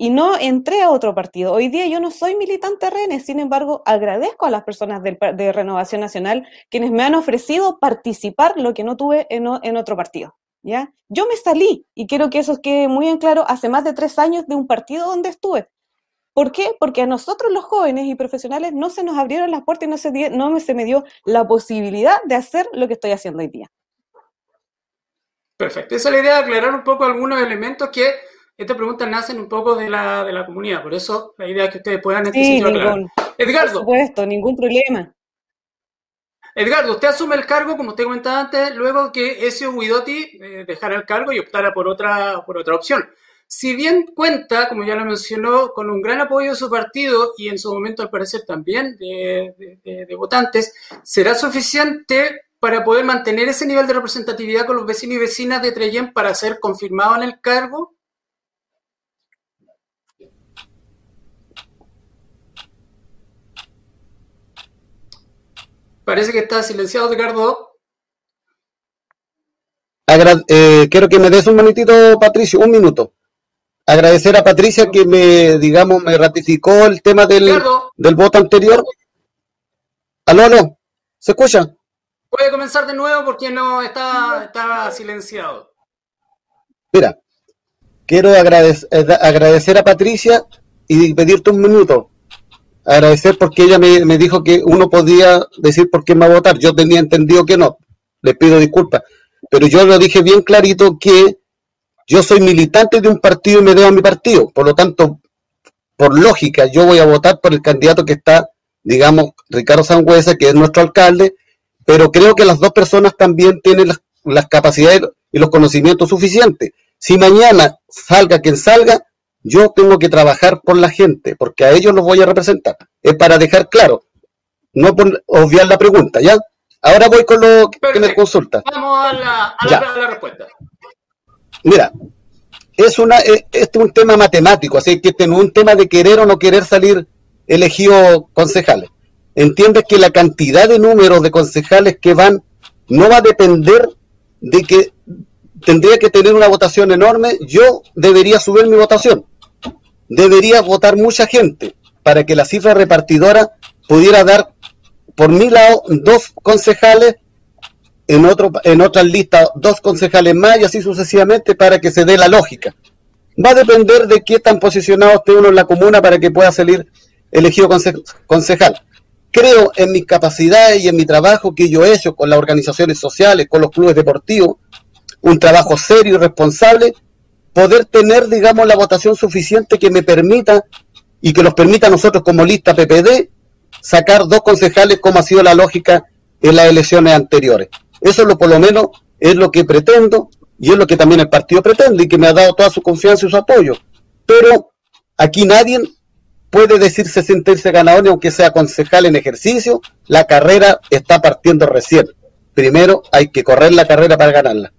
y no entré a otro partido. Hoy día yo no soy militante RN, sin embargo, agradezco a las personas de Renovación Nacional quienes me han ofrecido participar lo que no tuve en, otro partido. ¿ya? Yo me salí y quiero que eso quede muy en claro hace más de tres años de un partido donde estuve. ¿Por qué? Porque a nosotros los jóvenes y profesionales no se nos abrieron las puertas y no se, no se me dio la posibilidad de hacer lo que estoy haciendo hoy día. Perfecto. Esa es la idea de aclarar un poco algunos elementos que estas preguntas nacen un poco de la, de la comunidad, por eso la idea es que ustedes puedan sí, Edgardo. Por supuesto, ningún problema. Edgardo, usted asume el cargo, como usted comentaba antes, luego que Ezio Guidotti eh, dejara el cargo y optara por otra, por otra opción. Si bien cuenta, como ya lo mencionó, con un gran apoyo de su partido y en su momento al parecer también de, de votantes, ¿será suficiente para poder mantener ese nivel de representatividad con los vecinos y vecinas de Trellén para ser confirmado en el cargo? Parece que está silenciado, Ricardo. Eh, quiero que me des un minutito, Patricio, un minuto. Agradecer a Patricia que me, digamos, me ratificó el tema del, del voto anterior. Aló, aló, ¿se escucha? Puede comenzar de nuevo porque no está, está silenciado. Mira, quiero agradecer, eh, agradecer a Patricia y pedirte un minuto agradecer porque ella me, dijo que uno podía decir por me va a votar. Yo tenía entendido que no. Le pido disculpas. Pero yo lo dije bien clarito que yo soy militante de un partido y me debo a mi partido. Por lo tanto, por lógica, yo voy a votar por el candidato que está, digamos, Ricardo Sangüesa, que es nuestro alcalde, pero creo que las dos personas también tienen las, las capacidades y los conocimientos suficientes. Si mañana salga quien salga, yo tengo que trabajar por la gente, porque a ellos los voy a representar. Es para dejar claro, no por obviar la pregunta, ¿ya? Ahora voy con lo que me consulta. Vamos a la, respuesta. Mira, es, una, es, este es un tema matemático, así que este no es un tema de querer o no querer salir elegido concejales. Entiendes que la cantidad de números de concejales que van no va a depender de que tendría que tener una votación enorme, yo debería subir mi votación debería votar mucha gente para que la cifra repartidora pudiera dar por mi lado dos concejales, en, otro, en otras listas dos concejales más y así sucesivamente para que se dé la lógica. Va a depender de qué tan posicionado esté uno en la comuna para que pueda salir elegido concejal. Creo en mis capacidades y en mi trabajo que yo he hecho con las organizaciones sociales, con los clubes deportivos, un trabajo serio y responsable poder tener, digamos, la votación suficiente que me permita y que nos permita a nosotros como lista PPD sacar dos concejales como ha sido la lógica en las elecciones anteriores. Eso lo, por lo menos es lo que pretendo y es lo que también el partido pretende y que me ha dado toda su confianza y su apoyo. Pero aquí nadie puede decirse sentirse ganador, aunque sea concejal en ejercicio, la carrera está partiendo recién. Primero hay que correr la carrera para ganarla.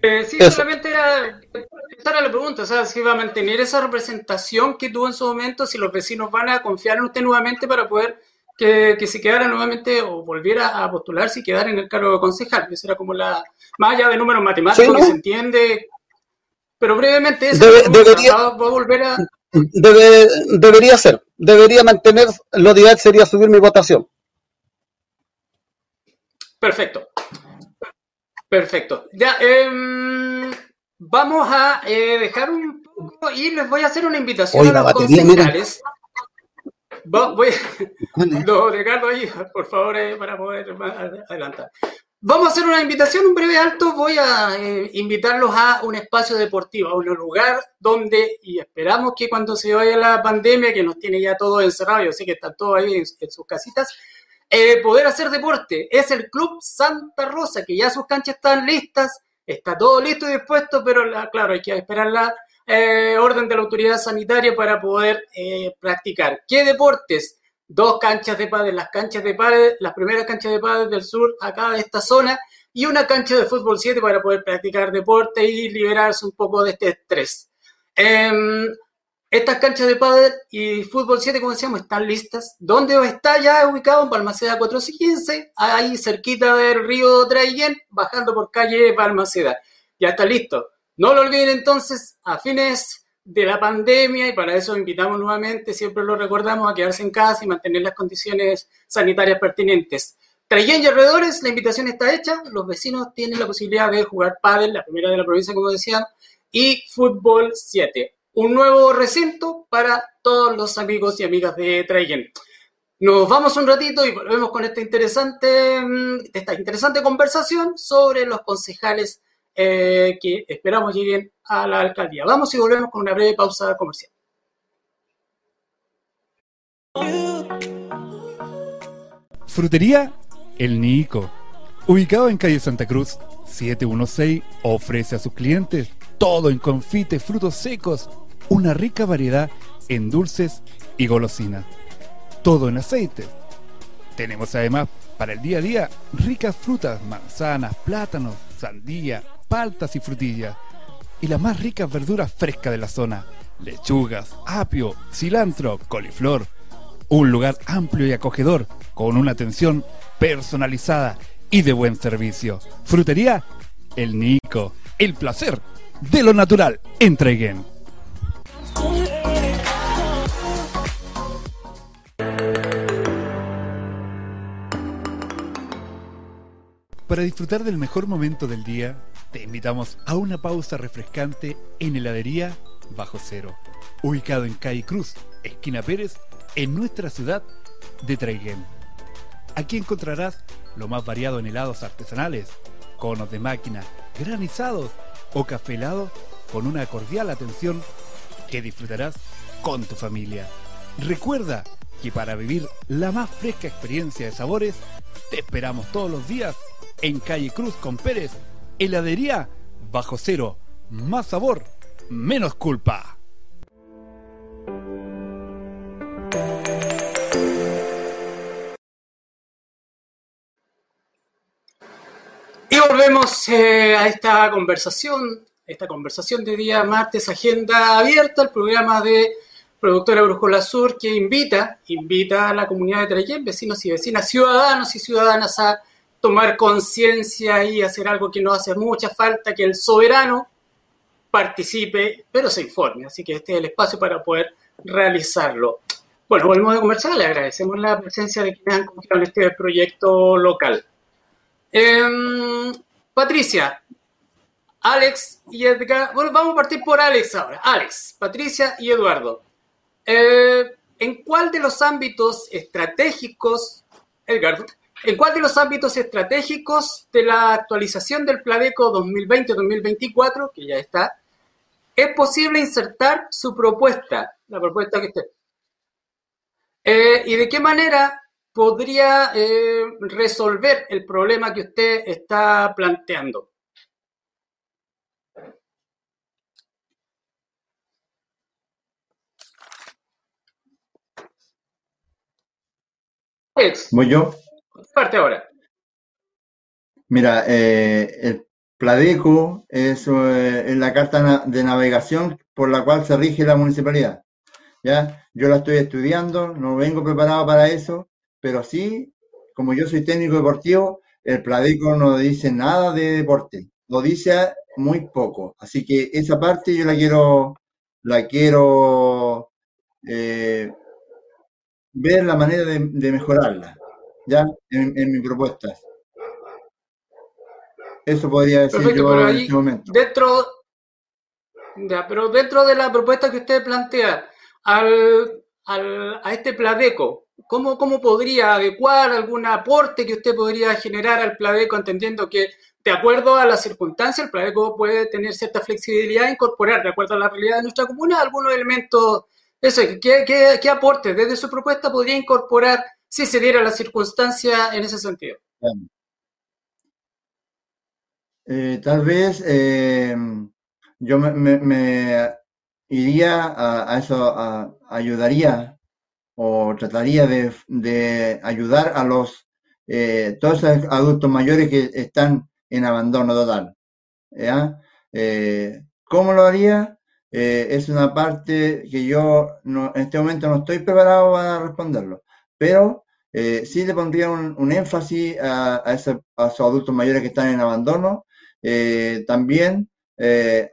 Eh, sí, solamente era, esa era la pregunta, o sea, si va a mantener esa representación que tuvo en su momento, si los vecinos van a confiar en usted nuevamente para poder que, que se quedara nuevamente o volviera a postularse y quedar en el cargo de concejal. Esa era como la, más allá de números matemáticos que se entiende, pero brevemente eso debería, va, a volver a... debería ser, debería mantener, lo ideal sería subir mi votación. Perfecto. Perfecto. Ya, eh, vamos a eh, dejar un poco y les voy a hacer una invitación a los concejales. Voy, no, Ricardo, ahí, por favor, eh, para poder adelantar. Vamos a hacer una invitación, un breve alto. Voy a eh, invitarlos a un espacio deportivo, a un lugar donde, y esperamos que cuando se vaya la pandemia, que nos tiene ya todos encerrados, yo sé que están todos ahí en sus casitas, eh, poder hacer deporte. Es el Club Santa Rosa, que ya sus canchas están listas, está todo listo y dispuesto, pero claro, hay que esperar la eh, orden de la autoridad sanitaria para poder eh, practicar. ¿Qué deportes? Dos canchas de pádel, las canchas de pádel, las primeras canchas de pádel del sur acá de esta zona y una cancha de fútbol 7 para poder practicar deporte y liberarse un poco de este estrés. Estas canchas de pádel y fútbol 7, como decíamos, están listas. ¿Dónde está ya ubicado? En Balmaceda 415, ahí cerquita del río Traillén, bajando por calle Balmaceda. Ya está listo. No lo olviden entonces, a fines de la pandemia, y para eso invitamos nuevamente, siempre lo recordamos, a quedarse en casa y mantener las condiciones sanitarias pertinentes. Traillén y alrededores, la invitación está hecha. Los vecinos tienen la posibilidad de jugar pádel, la primera de la provincia, como decían, y fútbol 7 un nuevo recinto para todos los amigos y amigas de Trayen. Nos vamos un ratito y volvemos con esta interesante, mm, esta interesante conversación sobre los concejales eh, que esperamos lleguen a la alcaldía. Vamos y volvemos con una breve pausa comercial. Frutería El Nico, ubicado en calle Santa Cruz 716, ofrece a sus clientes todo en confites, frutos secos, una rica variedad en dulces y golosinas. Todo en aceite. Tenemos además para el día a día ricas frutas, manzanas, plátanos, sandía, paltas y frutillas. Y las más ricas verduras frescas de la zona. Lechugas, apio, cilantro, coliflor. Un lugar amplio y acogedor con una atención personalizada y de buen servicio. Frutería El Nico. El placer de lo natural. Entreguen. Para disfrutar del mejor momento del día, te invitamos a una pausa refrescante en heladería Bajo Cero, ubicado en Calle Cruz, esquina Pérez, en nuestra ciudad de Traiguén. Aquí encontrarás lo más variado en helados artesanales, conos de máquina, granizados o café helado con una cordial atención que disfrutarás con tu familia. Recuerda que para vivir la más fresca experiencia de sabores, te esperamos todos los días en Calle Cruz con Pérez, heladería bajo cero, más sabor, menos culpa. Y volvemos eh, a esta conversación, esta conversación de día martes, agenda abierta, el programa de productora Brújula Sur que invita, invita a la comunidad de Trayén, vecinos y vecinas, ciudadanos y ciudadanas a tomar conciencia y hacer algo que no hace mucha falta, que el soberano participe, pero se informe. Así que este es el espacio para poder realizarlo. Bueno, volvemos a conversar, le agradecemos la presencia de quienes han confiado en este proyecto local. Em, Patricia, Alex y Edgar, bueno, vamos a partir por Alex ahora. Alex, Patricia y Eduardo. Eh, ¿En cuál de los ámbitos estratégicos, Edgardo, ¿En cuál de los ámbitos estratégicos de la actualización del Pladeco 2020-2024, que ya está, es posible insertar su propuesta, la propuesta que esté? Eh, ¿Y de qué manera podría eh, resolver el problema que usted está planteando? ¿Voy yo? Parte ahora. Mira, eh, el Pladeco es, eh, la carta de navegación por la cual se rige la municipalidad. ¿ya? Yo la estoy estudiando, no vengo preparado para eso, pero sí, como yo soy técnico deportivo, el Pladeco no dice nada de deporte, lo dice muy poco. Así que esa parte yo la quiero, la quiero eh, ver la manera de, mejorarla, ¿ya? En, en mis propuestas. Eso podría decir yo en este momento. Dentro, ya, pero dentro de la propuesta que usted plantea, al, al, a este Pladeco, ¿cómo, ¿cómo podría adecuar algún aporte que usted podría generar al Pladeco, entendiendo que de acuerdo a las circunstancias, el Pladeco puede tener cierta flexibilidad e incorporar, de acuerdo a la realidad de nuestra comuna, algunos elementos eso, ¿qué, qué, aporte desde su propuesta podría incorporar si se diera la circunstancia en ese sentido? Eh, tal vez eh, yo me, iría a, eso, ayudaría o trataría de, ayudar a los eh, todos esos adultos mayores que están en abandono total. ¿Cómo lo haría? Eh, es una parte que yo no, en este momento no estoy preparado para responderlo, pero eh, sí le pondría un, énfasis a, a, esos adultos mayores que están en abandono, eh, también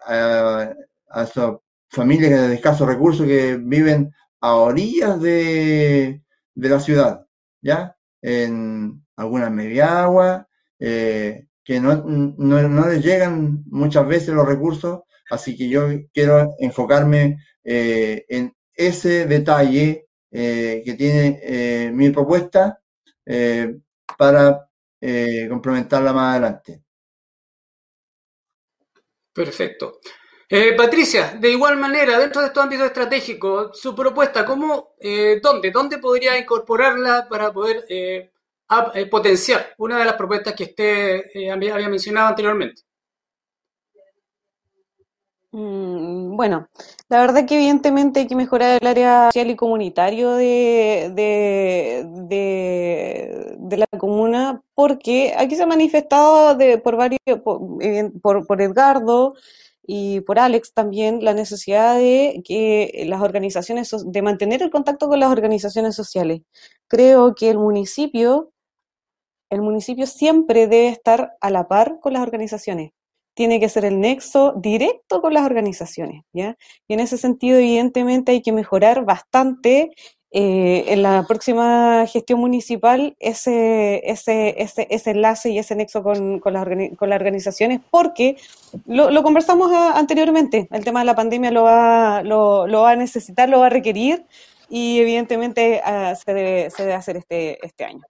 a, a esas familias de escasos recursos que viven a orillas de, de la ciudad, ¿ya? En alguna media agua, que no, no, no les llegan muchas veces los recursos Así que yo quiero enfocarme eh, en ese detalle eh, que tiene eh, mi propuesta para complementarla más adelante. Perfecto. Patricia, de igual manera, dentro de estos ámbitos estratégicos, su propuesta, ¿cómo, dónde, dónde podría incorporarla para poder potenciar una de las propuestas que usted había mencionado anteriormente? Mm, bueno, la verdad que evidentemente hay que mejorar el área social y comunitario de, de, la comuna porque aquí se ha manifestado de, por varios, por, por, Edgardo y por Alex también la necesidad de que las organizaciones, de mantener el contacto con las organizaciones sociales. Creo que el municipio, el municipio siempre debe estar a la par con las organizaciones tiene que ser el nexo directo con las organizaciones, ¿ya? Y en ese sentido, evidentemente, hay que mejorar bastante eh, en la próxima gestión municipal ese, ese, ese, ese enlace y ese nexo con, con, las, con las organizaciones, porque lo, lo, conversamos anteriormente, el tema de la pandemia lo va, lo, va a necesitar, lo va a requerir, y evidentemente uh, se, debe, se debe hacer este, este año.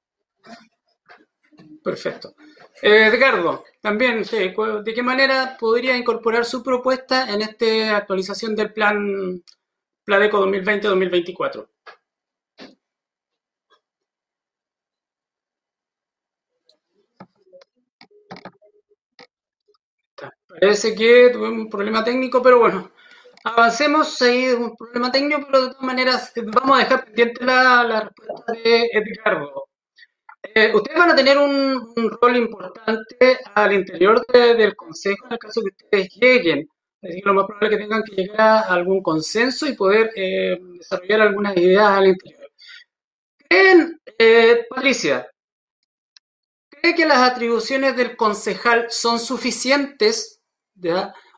Perfecto. Edgardo, también, ¿de qué manera podría incorporar su propuesta en esta actualización del plan Pladeco 2020-2024? Parece que tuve un problema técnico, pero bueno, avancemos. Ahí un problema técnico, pero de todas maneras vamos a dejar pendiente la respuesta de Edgardo. Eh, ustedes van a tener un, rol importante al interior del Consejo en el caso que ustedes lleguen. Es decir, lo más probable es que tengan que llegar a algún consenso y poder eh, desarrollar algunas ideas al interior. ¿Creen, eh, Patricia, cree que las atribuciones del concejal son suficientes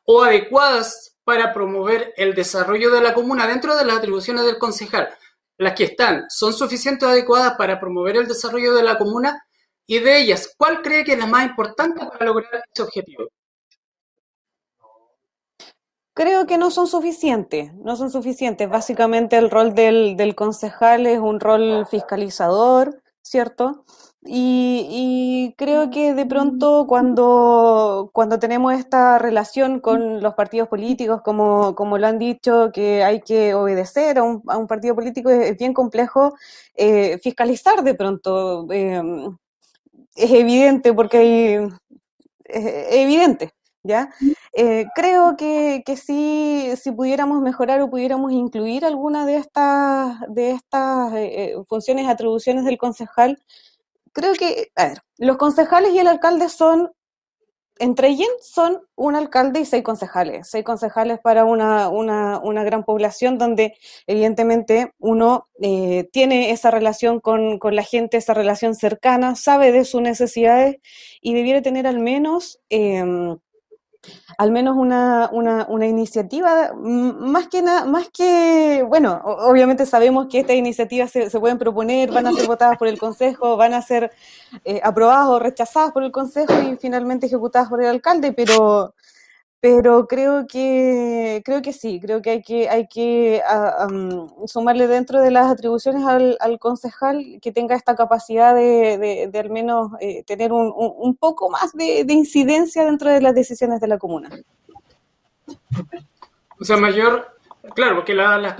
o adecuadas para promover el desarrollo de la comuna dentro de las atribuciones del concejal? Las que están son suficientes adecuadas para promover el desarrollo de la comuna y de ellas, ¿cuál cree que es la más importante para lograr ese objetivo? Creo que no son suficientes, no son suficientes. Básicamente el rol del, concejal es un rol fiscalizador, ¿cierto? Y, creo que de pronto cuando, cuando tenemos esta relación con los partidos políticos, como, como lo han dicho, que hay que obedecer a un, a un partido político, es, bien complejo eh, fiscalizar de pronto. Eh, es evidente porque hay... Es evidente, ¿ya? Eh, creo que, que sí, si pudiéramos mejorar o pudiéramos incluir alguna de estas, de estas funciones, atribuciones del concejal, creo que, a ver, los concejales y el alcalde son, entre ellos son un alcalde y seis concejales, seis concejales para una, una, una gran población donde evidentemente uno eh, tiene esa relación con, con, la gente, esa relación cercana, sabe de sus necesidades y debiera tener al menos... Eh, al menos una, una, una iniciativa, más que, nada más que, bueno, obviamente sabemos que estas iniciativas se, se, pueden proponer, van a ser votadas por el Consejo, van a ser eh, aprobadas o rechazadas por el Consejo y finalmente ejecutadas por el alcalde, pero pero creo que creo que sí, creo que hay que hay que sumarle dentro de las atribuciones al, concejal que tenga esta capacidad de, de, al menos eh, tener un, un, poco más de, incidencia dentro de las decisiones de la comuna. O sea, mayor, claro, porque la,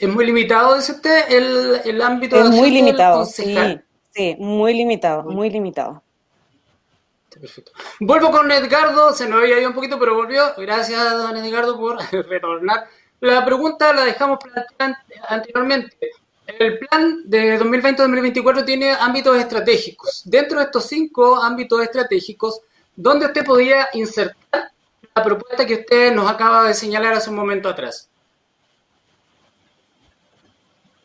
es muy limitado, dice usted, el, el ámbito es muy limitado, sí, sí, muy limitado, muy limitado. Perfecto. Vuelvo con Edgardo, se nos había ido un poquito, pero volvió. Gracias, don Edgardo, por retornar. La pregunta la dejamos planteada anteriormente. El plan de 2020-2024 tiene ámbitos estratégicos. Dentro de estos cinco ámbitos estratégicos, ¿dónde usted podría insertar la propuesta que usted nos acaba de señalar hace un momento atrás?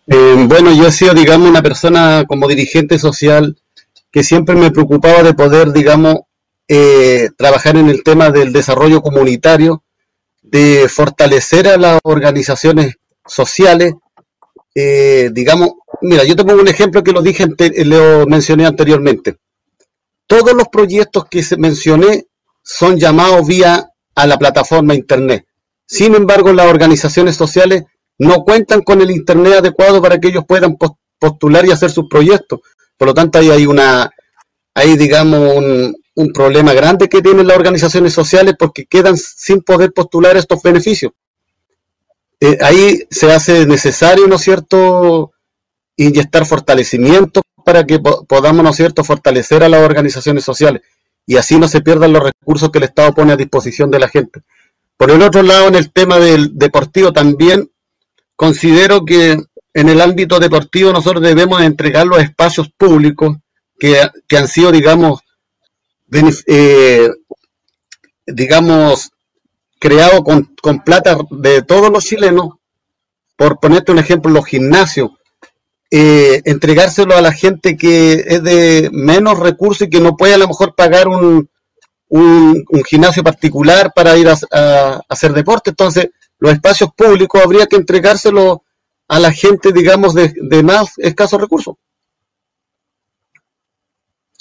Eh, bueno, yo he sido, digamos, una persona como dirigente social que siempre me preocupaba de poder, digamos, eh, trabajar en el tema del desarrollo comunitario, de fortalecer a las organizaciones sociales. Eh, digamos, mira, yo te pongo un ejemplo que lo dije, lo mencioné anteriormente. Todos los proyectos que se mencioné son llamados vía a la plataforma Internet. Sin embargo, las organizaciones sociales no cuentan con el Internet adecuado para que ellos puedan postular y hacer sus proyectos. Por lo tanto, ahí hay una, hay digamos un, un problema grande que tienen las organizaciones sociales porque quedan sin poder postular estos beneficios. Eh, ahí se hace necesario, ¿no es cierto?, inyectar fortalecimiento para que podamos, ¿no es cierto?, fortalecer a las organizaciones sociales y así no se pierdan los recursos que el Estado pone a disposición de la gente. Por el otro lado, en el tema del deportivo también considero que en el ámbito deportivo nosotros debemos entregar los espacios públicos que, que han sido, digamos, eh, digamos, creado con, con, plata de todos los chilenos, por ponerte un ejemplo, los gimnasios, eh, entregárselo a la gente que es de menos recursos y que no puede a lo mejor pagar un, un, gimnasio particular para ir a, hacer deporte. Entonces, los espacios públicos habría que entregárselo a la gente, digamos, de, de más escasos recursos.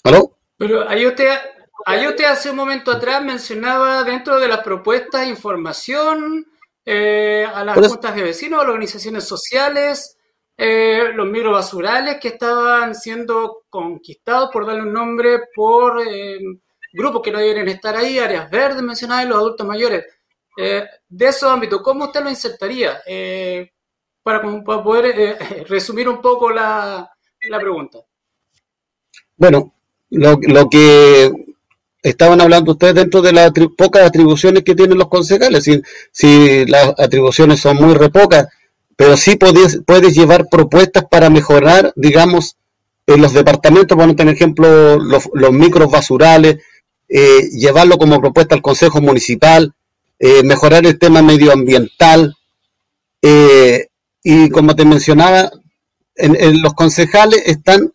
¿Aló? Pero ahí usted, Ahí usted hace un momento atrás mencionaba dentro de las propuestas información eh, a las juntas de vecinos, a las organizaciones sociales, eh, los microbasurales que estaban siendo conquistados, por darle un nombre, por eh, grupos que no deben estar ahí, áreas verdes mencionadas y los adultos mayores. de esos ámbitos, ¿cómo usted lo insertaría? para, para, poder resumir un poco la, la pregunta. Bueno, lo, lo, que estaban hablando ustedes dentro de las pocas atribuciones que tienen los concejales. Si, las atribuciones son muy repocas, pero sí puedes, llevar propuestas para mejorar, digamos, en los departamentos, por ejemplo, los, los micros basurales, eh, llevarlo como propuesta al Consejo Municipal, eh, mejorar el tema medioambiental. Eh, y como te mencionaba, en los concejales están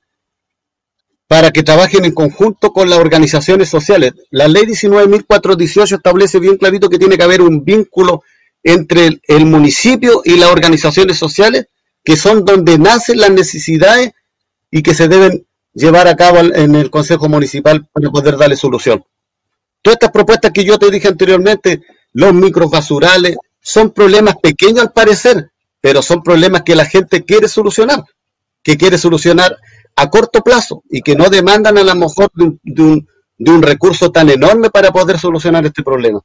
para que trabajen en conjunto con las organizaciones sociales. La ley 19.418 establece bien clarito que tiene que haber un vínculo entre el, municipio y las organizaciones sociales, que son donde nacen las necesidades y que se deben llevar a cabo en el Consejo Municipal para poder darle solución. Todas estas propuestas que yo te dije anteriormente, los microbasurales, son problemas pequeños al parecer, pero son problemas que la gente quiere solucionar. que quiere solucionar a corto plazo y que no demandan a lo mejor de un, de un, de un recurso tan enorme para poder solucionar este problema.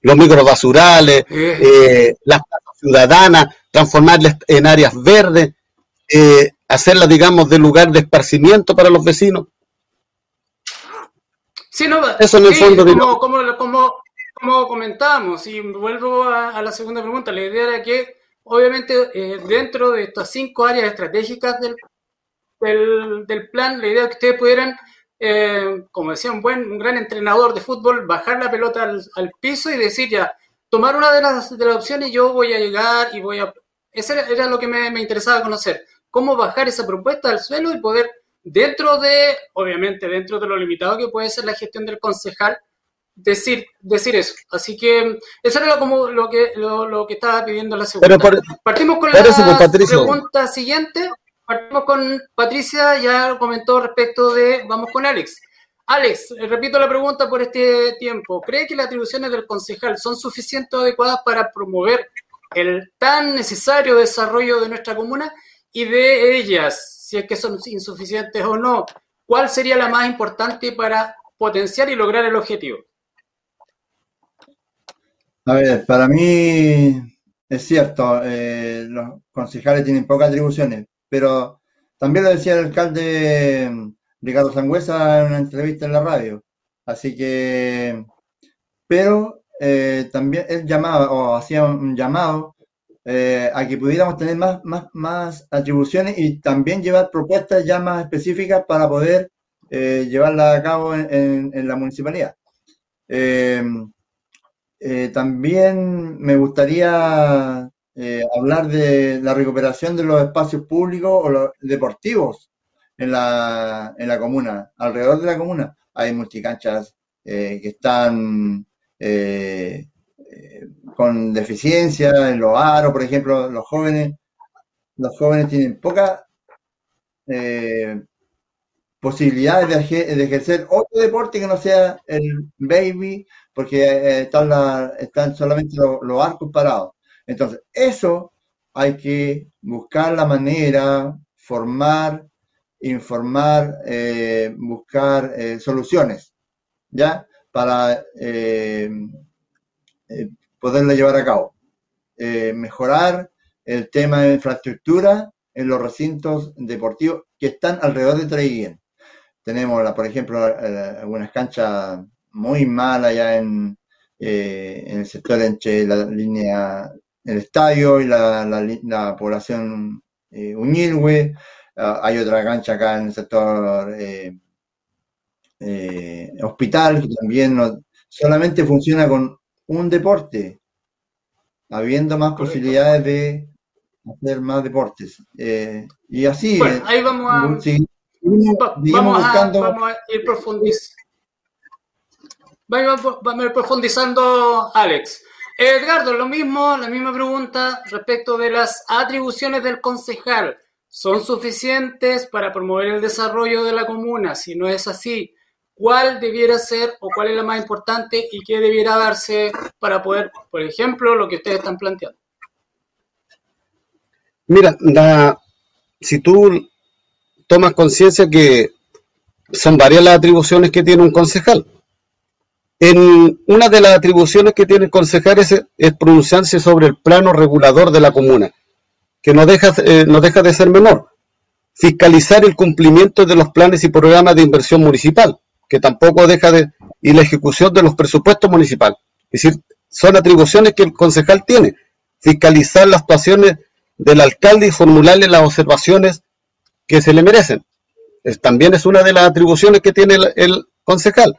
Los microbasurales, eh, las ciudadanas, transformarlas en áreas verdes, eh, hacerlas, digamos, de lugar de esparcimiento para los vecinos. Sí, no, Eso en el fondo como, como, como, como, comentábamos, y vuelvo a, a, la segunda pregunta, la idea era que, obviamente, eh, dentro de estas cinco áreas estratégicas del, del, del plan, la idea es que ustedes pudieran eh, como decía un buen, un gran entrenador de fútbol, bajar la pelota al, al, piso y decir ya, tomar una de las, de las opciones yo voy a llegar y voy a... Eso era, lo que me, me, interesaba conocer, cómo bajar esa propuesta al suelo y poder, dentro de, obviamente, dentro de lo limitado que puede ser la gestión del concejal, decir, decir eso. Así que eso era lo, como, lo, que, lo, lo que estaba pidiendo la segunda. Por, Partimos con la pues, pregunta siguiente. Partimos con Patricia, ya comentó respecto de, vamos con Alex. Alex, eh, repito la pregunta por este tiempo. ¿Cree que las atribuciones del concejal son suficientes o adecuadas para promover el tan necesario desarrollo de nuestra comuna? Y de ellas, si es que son insuficientes o no, ¿cuál sería la más importante para potenciar y lograr el objetivo? A ver, para mí es cierto, eh, los concejales tienen pocas atribuciones, pero también lo decía el alcalde mm, Ricardo Sangüesa en una entrevista en la radio. Así que, pero eh, también él llamaba o hacía un llamado eh, a que pudiéramos tener más, más, más atribuciones y también llevar propuestas ya más específicas para poder eh, llevarlas a cabo en, en, la municipalidad. También me gustaría eh, hablar de la recuperación de los espacios públicos o los deportivos en la, en la comuna, alrededor de la comuna. Hay multicanchas eh, que están eh, eh, con deficiencia, en los aros, por ejemplo, los jóvenes, los jóvenes tienen poca eh, posibilidades de, ejercer otro deporte que no sea el baby, porque están, la, están solamente los arcos parados. Entonces, eso hay que buscar la manera, formar, informar, eh, buscar eh, soluciones, ¿ya? Para eh, eh poderla llevar a cabo. Mejorar el tema de infraestructura en los recintos deportivos que están alrededor de Traiguén. Tenemos, la, por ejemplo, algunas canchas muy malas ya en, en el sector entre la línea el estadio y la, la, la población eh, Uñilwe. Uh, hay otra cancha acá en el sector eh, eh, hospital que también no, solamente funciona con un deporte, habiendo más Correcto. posibilidades de hacer más deportes. Eh, y así. Bueno, ahí vamos a. Si, vamos, buscando... a, vamos a ir profundizando. Vamos a ir profundizando, Alex. Edgardo, lo mismo, la misma pregunta respecto de las atribuciones del concejal. ¿Son suficientes para promover el desarrollo de la comuna? Si no es así, ¿cuál debiera ser o cuál es la más importante y qué debiera darse para poder, por ejemplo, lo que ustedes están planteando? Mira, la, si tú tomas conciencia que son varias las atribuciones que tiene un concejal. En una de las atribuciones que tiene el concejal es, pronunciarse sobre el plano regulador de la comuna, que no deja, eh, no deja de ser menor. Fiscalizar el cumplimiento de los planes y programas de inversión municipal, que tampoco deja de... y la ejecución de los presupuestos municipales. Es decir, son atribuciones que el concejal tiene. Fiscalizar las actuaciones del alcalde y formularle las observaciones que se le merecen. También es una de las atribuciones que tiene el concejal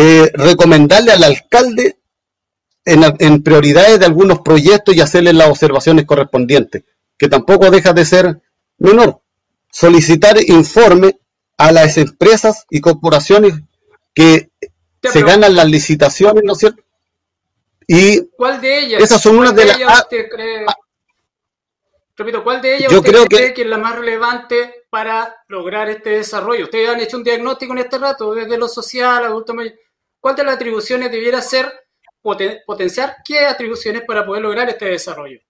eh, recomendarle al alcalde en, en, prioridades de algunos proyectos y hacerle las observaciones correspondientes, que tampoco deja de ser menor. Solicitar informe a las empresas y corporaciones que se ganan las licitaciones, ¿no es cierto? Y ¿Cuál de ellas? Esas son unas de, de las... Cree... Repito, ¿cuál de ellas yo usted creo cree que... que es la más relevante para lograr este desarrollo? Ustedes han hecho un diagnóstico en este rato, desde lo social, adulto mayor ¿Cuántas las atribuciones debiera ser poten potenciar? ¿Qué atribuciones para poder lograr este desarrollo?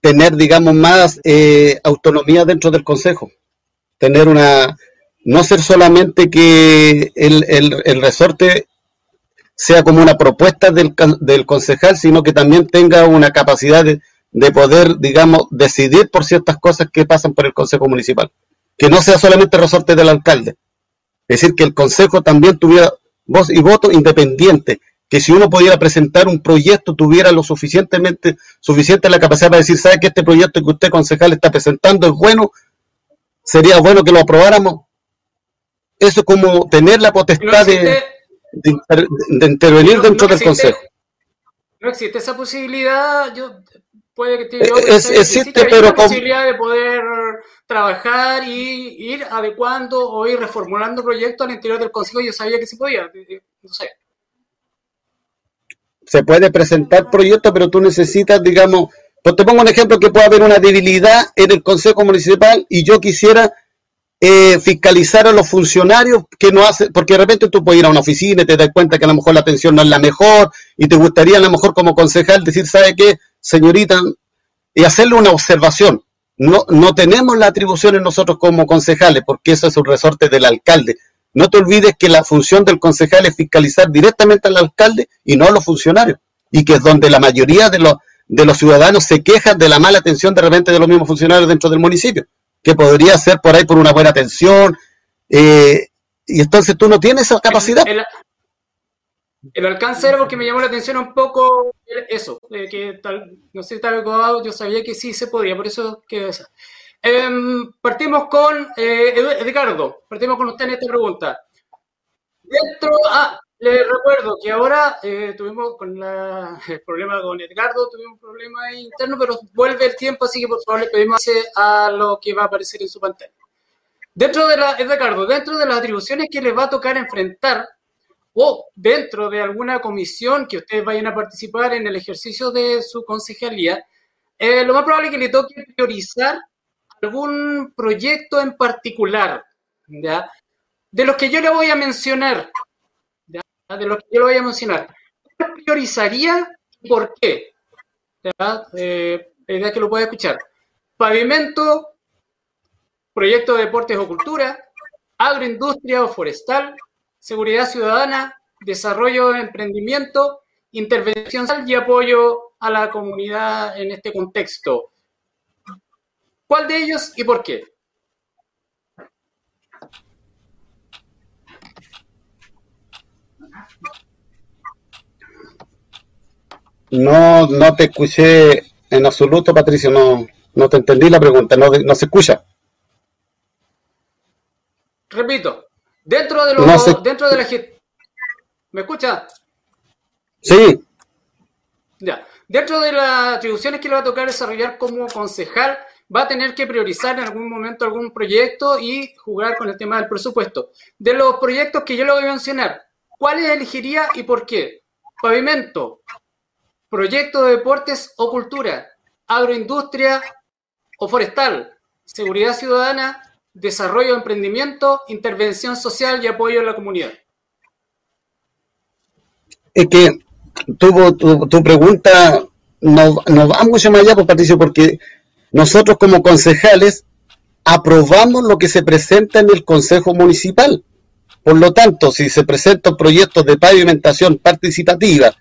tener, digamos, más eh, autonomía dentro del Consejo. Tener una, no ser solamente que el, el, resorte sea como una propuesta del, del, concejal, sino que también tenga una capacidad de, de, poder, digamos, decidir por ciertas cosas que pasan por el Consejo Municipal. Que no sea solamente resorte del alcalde. Es decir, que el Consejo también tuviera voz y voto independiente, que si uno pudiera presentar un proyecto tuviera lo suficientemente suficiente la capacidad para decir, sabe que este proyecto que usted concejal está presentando es bueno, sería bueno que lo aprobáramos. Eso es como tener la potestad de, de, intervenir dentro del consejo. No existe esa posibilidad. Yo puede que yo es, existe, pero posibilidad de poder trabajar y ir adecuando o ir reformulando proyectos al interior del consejo. Yo sabía que se podía. No sé se puede presentar proyectos, pero tú necesitas, digamos, pues te pongo un ejemplo que puede haber una debilidad en el Consejo Municipal y yo quisiera eh, fiscalizar a los funcionarios que no hacen, porque de repente tú puedes ir a una oficina y te das cuenta que a lo mejor la atención no es la mejor y te gustaría a lo mejor como concejal decir, ¿sabe qué, señorita? Y hacerle una observación. No, no tenemos la atribución nosotros como concejales, porque eso es un resorte del alcalde. No te olvides que la función del concejal es fiscalizar directamente al alcalde y no a los funcionarios. Y que es donde la mayoría de los, de los ciudadanos se quejan de la mala atención de repente de los mismos funcionarios dentro del municipio, que podría ser por ahí por una buena atención. Eh, y entonces tú no tienes esa capacidad. El, alcance era porque me llamó la atención un poco eso, que tal, no sé, tal yo sabía que sí se podía, por eso quedó esa. Em, partimos con eh, partimos con usted en esta pregunta. Dentro, ah, recuerdo que ahora eh, tuvimos con la, el problema con Edgardo, tuvimos un problema interno, pero vuelve el tiempo, así que por favor le pedimos a lo que va a aparecer en su pantalla. Dentro de la, Edgardo, dentro de las atribuciones que les va a tocar enfrentar, o dentro de alguna comisión que ustedes vayan a participar en el ejercicio de su concejalía, eh, lo más probable es que le toque priorizar algún proyecto en particular, ¿ya? De los que yo le voy a mencionar, ¿ya? De los que yo le voy a mencionar, ¿cuál priorizaría y por qué? ¿Ya? Eh, la idea que lo pueda escuchar. Pavimento, proyecto de deportes o cultura, agroindustria o forestal, seguridad ciudadana, desarrollo de emprendimiento, intervención y apoyo a la comunidad en este contexto. ¿Cuál de ellos y por qué? No, no te escuché en absoluto, Patricio, no, no te entendí la pregunta, no, no se escucha. Repito, dentro de los, dentro de la ¿me escucha? Sí. Ya, dentro de las atribuciones que le va a tocar desarrollar como concejal, va a tener que priorizar en algún momento algún proyecto y jugar con el tema del presupuesto. De los proyectos que yo le voy a mencionar, ¿cuáles elegiría y por qué? Pavimento, proyecto de deportes o cultura, agroindustria o forestal, seguridad ciudadana, desarrollo de emprendimiento, intervención social y apoyo a la comunidad. Es que tu, tu, pregunta no, no, va mucho más allá, pues, Patricio, porque nosotros como concejales aprobamos lo que se presenta en el Consejo Municipal. Por lo tanto, si se presentan proyectos de pavimentación participativa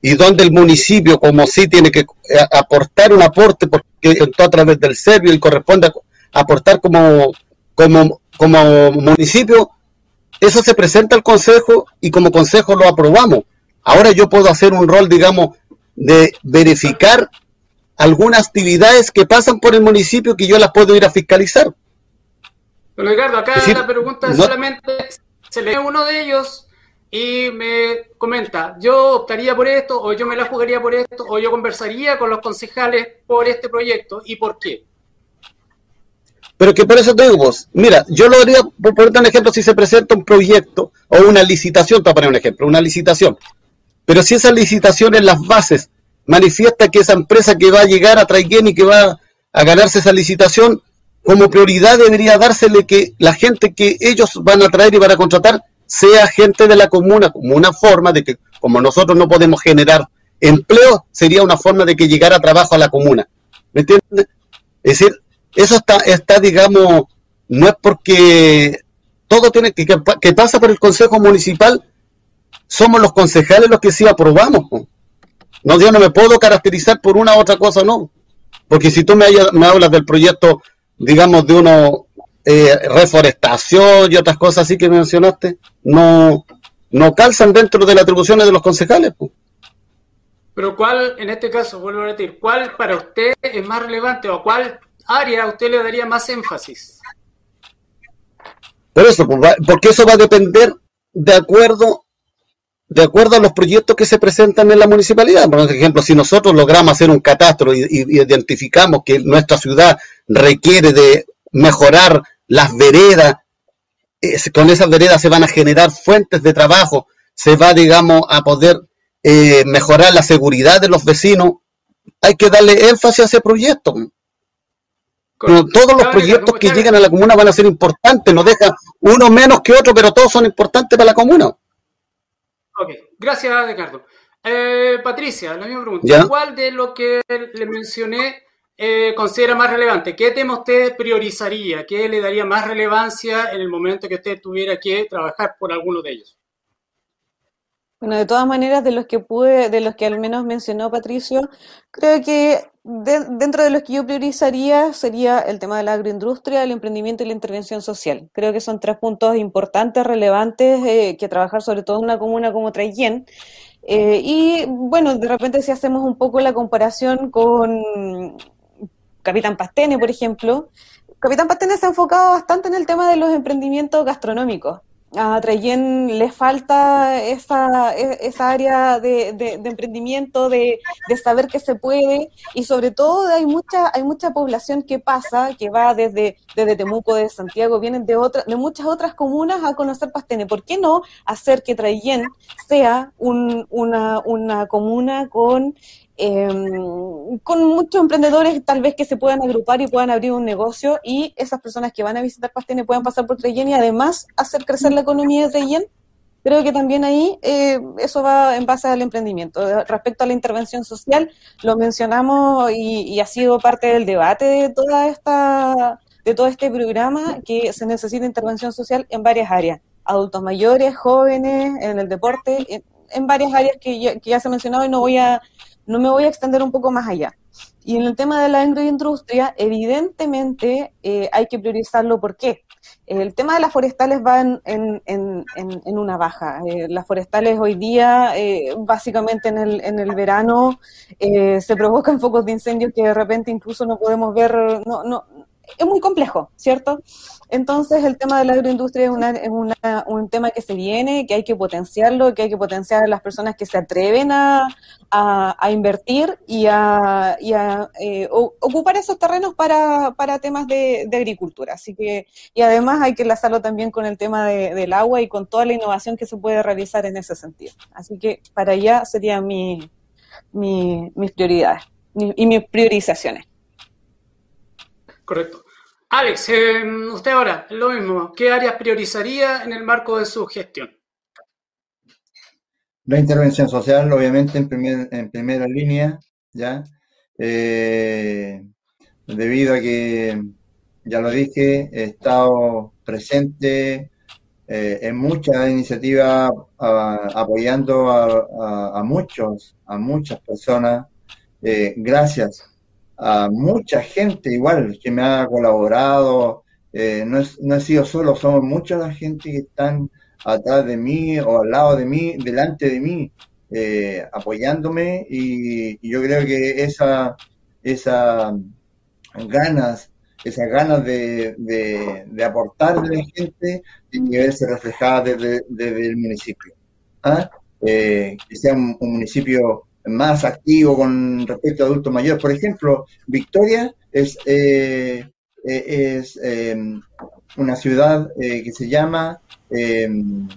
y donde el municipio, como sí, tiene que eh, aportar un aporte, porque entró a través del serbio y corresponde aportar como, como, como municipio, eso se presenta al Consejo y como Consejo lo aprobamos. Ahora yo puedo hacer un rol, digamos, de verificar algunas actividades que pasan por el municipio que yo las puedo ir a fiscalizar. Pero Ricardo, acá la pregunta solamente se lee uno de ellos y me comenta, yo optaría por esto, o yo me la jugaría por esto, o yo conversaría con los concejales por este proyecto, ¿y por qué? Pero que por eso te digo vos, mira, yo lo haría, por ponerte un ejemplo, si se presenta un proyecto o una licitación, te voy a poner un ejemplo, una licitación, pero si esa licitación en las bases manifiesta que esa empresa que va a llegar a Traiguén y que va a ganarse esa licitación, como prioridad debería dársele que la gente que ellos van a traer y van a contratar sea gente de la comuna, como una forma de que, como nosotros no podemos generar empleo, sería una forma de que llegara trabajo a la comuna. ¿Me entiendes? Es decir, eso está, está, digamos, no es porque todo tiene que, que pasa por el Consejo Municipal, somos los concejales los que sí aprobamos. No, yo no me puedo caracterizar por una u otra cosa, no. Porque si tú me, me hablas del proyecto, digamos, de uno eh, reforestación y otras cosas así que mencionaste, no, no calzan dentro de las atribuciones de los concejales. Pero cuál, en este caso, vuelvo a repetir, ¿cuál para usted es más relevante o cuál área usted le daría más énfasis? Por eso, porque eso va a depender de acuerdo de acuerdo a los proyectos que se presentan en la municipalidad. Por ejemplo, si nosotros logramos hacer un catastro y, identificamos que nuestra ciudad requiere de mejorar las veredas, con esas veredas se van a generar fuentes de trabajo, se va, digamos, a poder eh, mejorar la seguridad de los vecinos, hay que darle énfasis a ese proyecto. Todos los proyectos que llegan a la comuna van a ser importantes, no deja uno menos que otro, pero todos son importantes para la comuna. Ok, gracias Ricardo. Eh, Patricia, la misma pregunta. ¿Cuál de lo que le mencioné eh, considera más relevante? ¿Qué tema usted priorizaría? ¿Qué le daría más relevancia en el momento que usted tuviera que trabajar por alguno de ellos? Bueno, de todas maneras, de los que pude, de los que al menos mencionó Patricio, creo que dentro de los que yo priorizaría sería el tema de la agroindustria, el emprendimiento y la intervención social. Creo que son tres puntos importantes, relevantes, eh, que trabajar sobre todo en una comuna como Traillén. Eh, y bueno, de repente si hacemos un poco la comparación con Capitán Pastene, por ejemplo, Capitán Pastene se ha enfocado bastante en el tema de los emprendimientos gastronómicos a Trayen le falta esa, e, esa área de, de, emprendimiento, de, de, saber que se puede y sobre todo hay mucha hay mucha población que pasa, que va desde, desde Temuco, de Santiago, vienen de, otra, de muchas otras comunas a conocer Pastene. ¿Por qué no hacer que Trayen sea un, una, una comuna con Em, con muchos emprendedores tal vez que se puedan agrupar y puedan abrir un negocio y esas personas que van a visitar Pastene puedan pasar por Treyen y además hacer crecer la economía de Treyen. Creo que también ahí eh, eso va en base al emprendimiento. Respecto a la intervención social, lo mencionamos y, y ha sido parte del debate de toda esta de todo este programa que se necesita intervención social en varias áreas, adultos mayores, jóvenes, en el deporte, en, varias áreas que ya, que ya se ha mencionado y no voy a no me voy a extender un poco más allá. Y en el tema de la agroindustria, evidentemente eh, hay que priorizarlo. ¿Por qué? El tema de las forestales va en, en, en, una baja. Eh, las forestales hoy día, eh, básicamente en el, en el verano, se provocan focos de incendios que de repente incluso no podemos ver, no, es muy complejo, ¿cierto? Entonces el tema de la agroindustria es, un tema que se viene, que hay que potenciarlo, que hay que potenciar a las personas que se atreven a, invertir y a, eh, ocupar esos terrenos para, temas de, agricultura. Así que, y además hay que enlazarlo también con el tema del agua y con toda la innovación que se puede realizar en ese sentido. Así que para allá serían mi, mis prioridades y mis priorizaciones. Correcto. Alex, eh, usted ahora, lo mismo, ¿qué áreas priorizaría en el marco de su gestión? La intervención social, obviamente, en, en primera línea, ¿ya? Eh, debido a que, ya lo dije, he estado presente eh, en muchas iniciativas apoyando a, muchos, a muchas personas, gracias a mucha gente igual que me ha colaborado. Eh, no, es, no he sido solo, somos mucha la gente que están atrás de mí o al lado de mí, delante de mí, eh, apoyándome y, yo creo que esa, esa ganas, esas ganas de, de, aportar de la gente tiene que verse reflejada desde, el municipio. ¿ah? Eh, que sea un municipio más activo con respecto a adultos mayores. Por ejemplo, Victoria es, eh, eh, es em, una ciudad eh, que se llama em,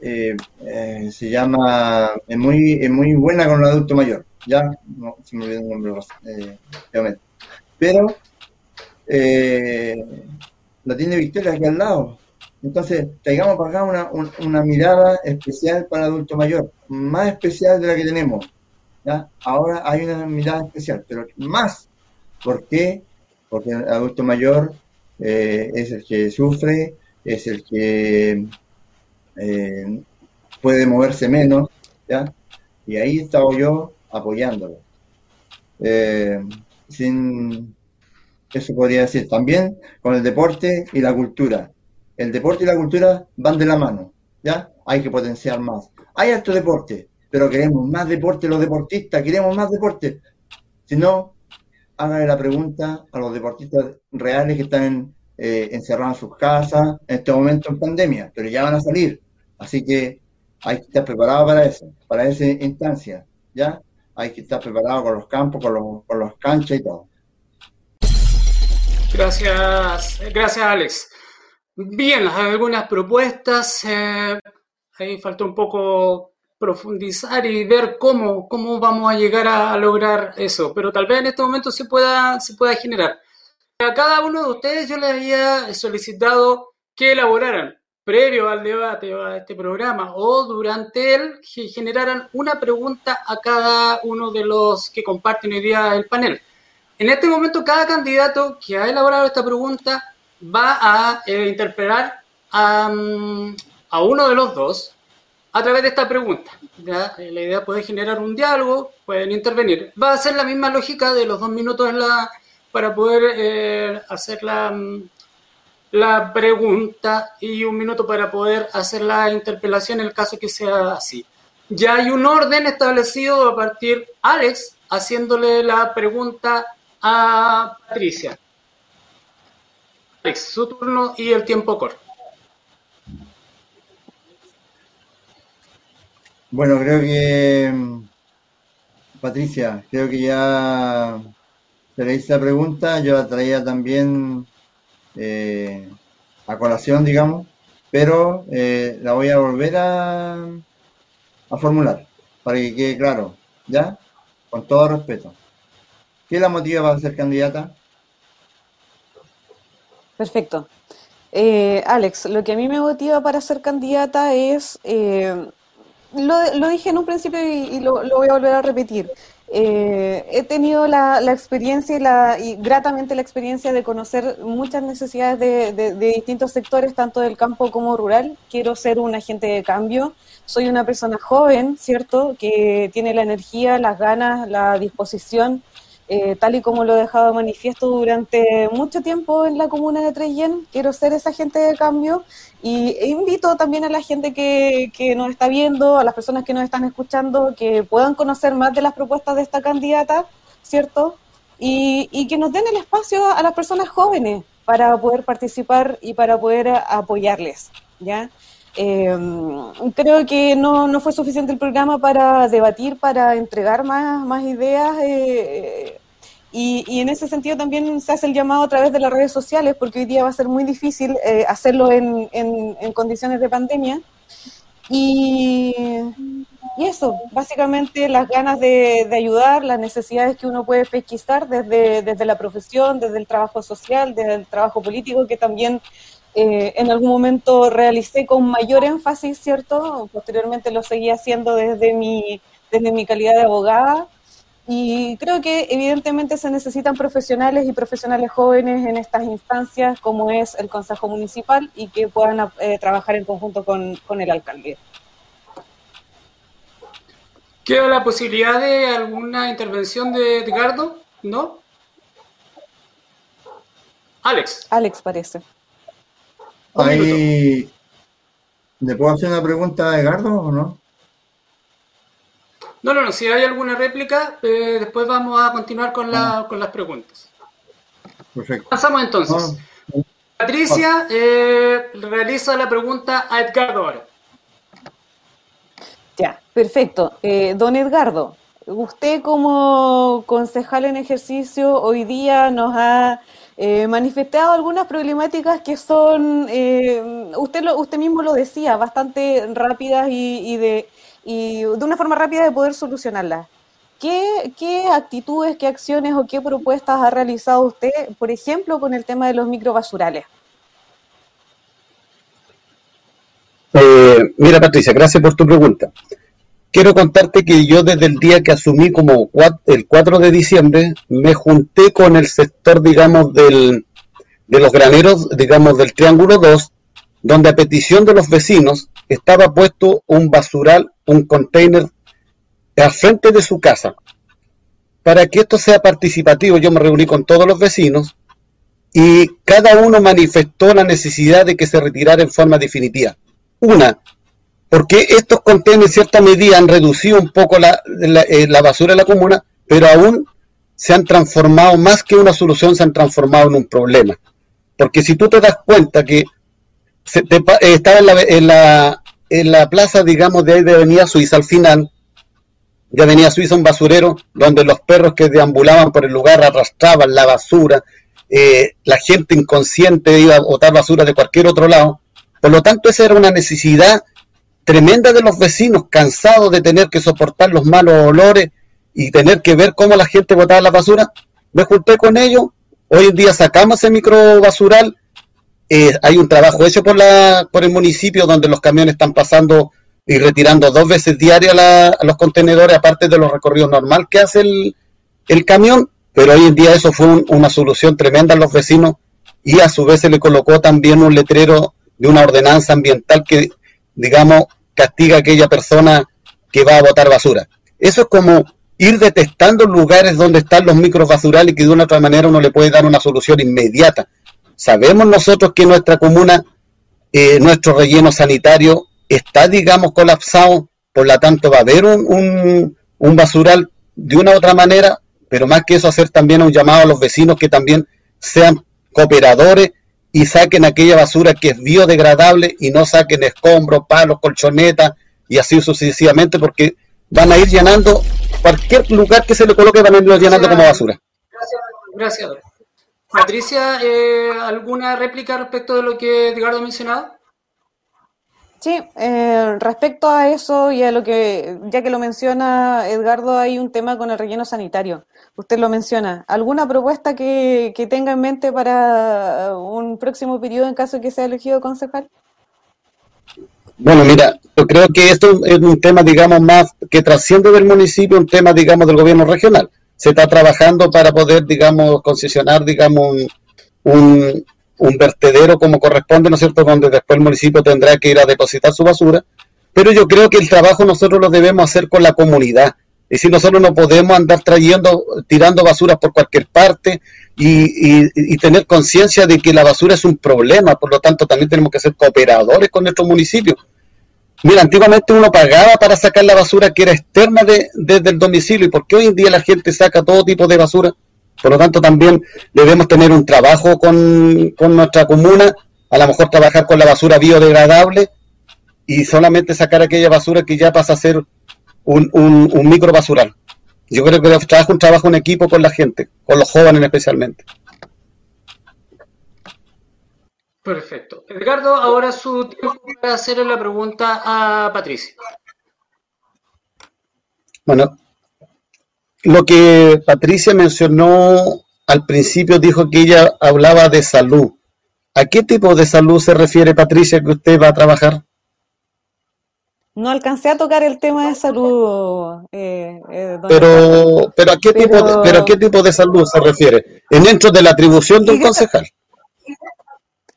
se llama es muy es muy buena con el adulto mayor. Ya no se me olvidó el nombre pero la tiene Victoria aquí al lado. Entonces, traigamos para acá una, una, mirada especial para adulto mayor, más especial de la que tenemos. ¿ya? Ahora hay una mirada especial, pero más. ¿Por qué? Porque el adulto mayor eh, es el que sufre, es el que eh, puede moverse menos, ¿ya? Y ahí estaba yo apoyándolo. Eh, sin eso podría decir también con el deporte y la cultura. El deporte y la cultura van de la mano, ¿ya? Hay que potenciar más. Hay alto deporte, pero queremos más deporte los deportistas, queremos más deporte. Si no, háganle la pregunta a los deportistas reales que están eh, encerrados en sus casas en este momento en pandemia, pero ya van a salir. Así que hay que estar preparado para eso, para esa instancia, ¿ya? Hay que estar preparado con los campos, con los, con los canchas y todo. Gracias, gracias Alex. Bien, algunas propuestas. Eh, ahí falta un poco profundizar y ver cómo, cómo vamos a llegar a, lograr eso, pero tal vez en este momento se pueda, se pueda generar. A cada uno de ustedes yo les había solicitado que elaboraran previo al debate o a este programa o durante él generaran una pregunta a cada uno de los que comparten hoy día el panel. En este momento cada candidato que ha elaborado esta pregunta va a eh, interpelar a, mm, a uno de los dos a través de esta pregunta. ¿ya? La idea puede generar un diálogo, pueden intervenir. Va a ser la misma lógica de los dos minutos la, para poder eh, hacer la, mm, la pregunta y un minuto para poder hacer la interpelación en el caso que sea así. Ya hay un orden establecido a partir Alex haciéndole la pregunta a Patricia. Alex, su turno y el tiempo corre. Bueno, creo que, mm, Patricia, creo que ya te le hice la pregunta, yo la traía también eh, a colación, digamos, pero eh, la voy a volver a, formular para que quede claro, ¿ya? Con todo respeto. ¿Qué la motiva para ser candidata? Perfecto. Eh, Alex, lo que a mí me motiva para ser candidata es lo, dije en un principio y, lo, voy a volver a repetir. Eh, he tenido la, experiencia y, la, y gratamente la experiencia de conocer muchas necesidades de, distintos sectores, tanto del campo como rural. Quiero ser un agente de cambio. Soy una persona joven, ¿cierto? Que tiene la energía, las ganas, la disposición eh, tal y como lo he dejado manifiesto durante mucho tiempo en la comuna de Trellén, quiero ser esa gente de cambio y invito también a la gente que, que, nos está viendo, a las personas que nos están escuchando, que puedan conocer más de las propuestas de esta candidata, ¿cierto? Y, y que nos den el espacio a las personas jóvenes para poder participar y para poder apoyarles, ¿ya? Eh, creo que no, no, fue suficiente el programa para debatir, para entregar más, más ideas. Eh, y, en ese sentido también se hace el llamado a través de las redes sociales, porque hoy día va a ser muy difícil eh, hacerlo en, en, condiciones de pandemia. Y, y, eso, básicamente las ganas de, de, ayudar, las necesidades que uno puede pesquisar desde, desde la profesión, desde el trabajo social, desde el trabajo político, que también eh, en algún momento realicé con mayor énfasis, ¿cierto? Posteriormente lo seguí haciendo desde mi, desde mi calidad de abogada. Y creo que evidentemente se necesitan profesionales y profesionales jóvenes en estas instancias, como es el Consejo Municipal, y que puedan eh, trabajar en conjunto con, con el alcalde. ¿Queda la posibilidad de alguna intervención de Edgardo? ¿No? Alex. Alex parece. Ahí, ¿Le puedo hacer una pregunta a Edgardo o no? No, no, no. Si hay alguna réplica, eh, después vamos a continuar con, la, ah. con las preguntas. Perfecto. Pasamos entonces. Ah. Patricia eh, realiza la pregunta a Edgardo ahora. Ya, perfecto. Eh, don Edgardo, usted como concejal en ejercicio hoy día nos ha eh, manifestado algunas problemáticas que son, eh, usted, lo, usted mismo lo decía, bastante rápidas y, de, y de una forma rápida de poder solucionarlas. ¿Qué, ¿Qué, actitudes, qué acciones o qué propuestas ha realizado usted, por ejemplo, con el tema de los microbasurales? Eh, mira, Patricia, gracias por tu pregunta. Quiero contarte que yo desde el día que asumí como el 4 de diciembre, me junté con el sector, digamos, del, de los graneros, digamos, del Triángulo 2, donde a petición de los vecinos estaba puesto un basural, un container al frente de su casa. Para que esto sea participativo, yo me reuní con todos los vecinos y cada uno manifestó la necesidad de que se retirara en forma definitiva. Una, porque estos contenedores en cierta medida han reducido un poco la, eh, la, basura de la comuna, pero aún se han transformado, más que una solución, se han transformado en un problema. Porque si tú te das cuenta que se te, eh, estaba en la, en, la, en la plaza, digamos, de de Avenida Suiza, al final, de Avenida Suiza, un basurero, donde los perros que deambulaban por el lugar arrastraban la basura, eh, la gente inconsciente iba a botar basura de cualquier otro lado. Por lo tanto, esa era una necesidad tremenda de los vecinos, cansados de tener que soportar los malos olores y tener que ver cómo la gente botaba la basura. Me junté con ellos, hoy en día sacamos ese micro basural, eh, hay un trabajo hecho por, la, por el municipio donde los camiones están pasando y retirando dos veces diarias a los contenedores, aparte de los recorridos normal que hace el, el camión, pero hoy en día eso fue una solución tremenda a los vecinos y a su vez se le colocó también un letrero de una ordenanza ambiental que digamos, castiga a aquella persona que va a botar basura. Eso es como ir detectando lugares donde están los micros basurales y que de una otra manera uno le puede dar una solución inmediata. Sabemos nosotros que nuestra comuna, eh, nuestro relleno sanitario está, digamos, colapsado, por lo tanto va a haber un, un basural de una u otra manera, pero más que eso hacer también un llamado a los vecinos que también sean cooperadores y saquen aquella basura que es biodegradable y no saquen escombros, palos, colchonetas y así sucesivamente porque van a ir llenando cualquier lugar que se le coloque van a ir llenando como basura. Gracias. Gracias. Patricia, eh, ¿alguna réplica respecto de lo que Edgardo ha mencionado? Sí, eh, respecto a eso y a lo que, ya que lo menciona Edgardo, hay un tema con el relleno sanitario usted lo menciona. ¿Alguna propuesta que, tenga en mente para un próximo periodo en caso de que sea elegido concejal? Bueno, mira, yo creo que esto es un tema, digamos, más que trasciende del municipio, un tema, digamos, del gobierno regional. Se está trabajando para poder, digamos, concesionar, digamos, un, un vertedero como corresponde, ¿no es cierto?, donde después el municipio tendrá que ir a depositar su basura. Pero yo creo que el trabajo nosotros lo debemos hacer con la comunidad y si nosotros no podemos andar trayendo, tirando basura por cualquier parte y, tener conciencia de que la basura es un problema, por lo tanto también tenemos que ser cooperadores con nuestro municipio. Mira, antiguamente uno pagaba para sacar la basura que era externa de, desde el domicilio, y porque hoy en día la gente saca todo tipo de basura. Por lo tanto, también debemos tener un trabajo con, con nuestra comuna, a lo mejor trabajar con la basura biodegradable y solamente sacar aquella basura que ya pasa a ser un, un, micro basural. Yo creo que trabajo un trabajo en equipo con la gente, con los jóvenes especialmente. Perfecto. Edgardo, ahora su tiempo para hacer la pregunta a Patricia. Bueno, lo que Patricia mencionó al principio dijo que ella hablaba de salud. ¿A qué tipo de salud se refiere Patricia que usted va a trabajar? No alcancé a tocar el tema de salud. Eh, eh, pero, pero, ¿a qué tipo de, pero ¿a qué tipo de salud se refiere? ¿En dentro de la atribución de un concejal?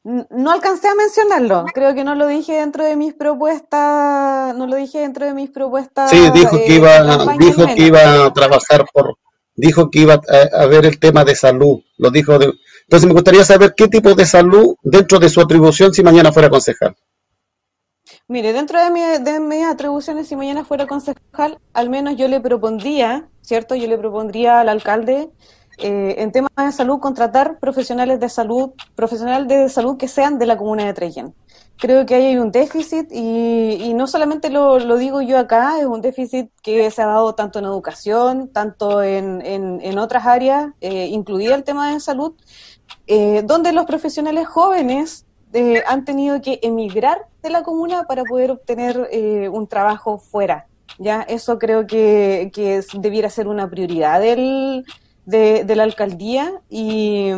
No alcancé a mencionarlo. Creo que no lo dije dentro de mis propuestas. No lo dije dentro de mis propuestas. Sí, dijo que eh, iba, dijo que iba a trabajar por, dijo que iba a, ver el tema de salud. Lo dijo. entonces me gustaría saber qué tipo de salud dentro de su atribución si mañana fuera concejal. Mire, dentro de, mi, de mis atribuciones, si mañana fuera concejal, al menos yo le propondría, ¿cierto? Yo le propondría al alcalde, eh, en temas de salud, contratar profesionales de salud, profesionales de salud que sean de la comuna de Treyen. Creo que hay un déficit y, no solamente lo, digo yo acá, es un déficit que se ha dado tanto en educación, tanto en, en, otras áreas, eh, incluida el tema de salud, eh, donde los profesionales jóvenes eh, han tenido que emigrar de la comuna para poder obtener eh, un trabajo fuera. Ya, eso creo que, que debiera ser una prioridad del, de, la alcaldía y,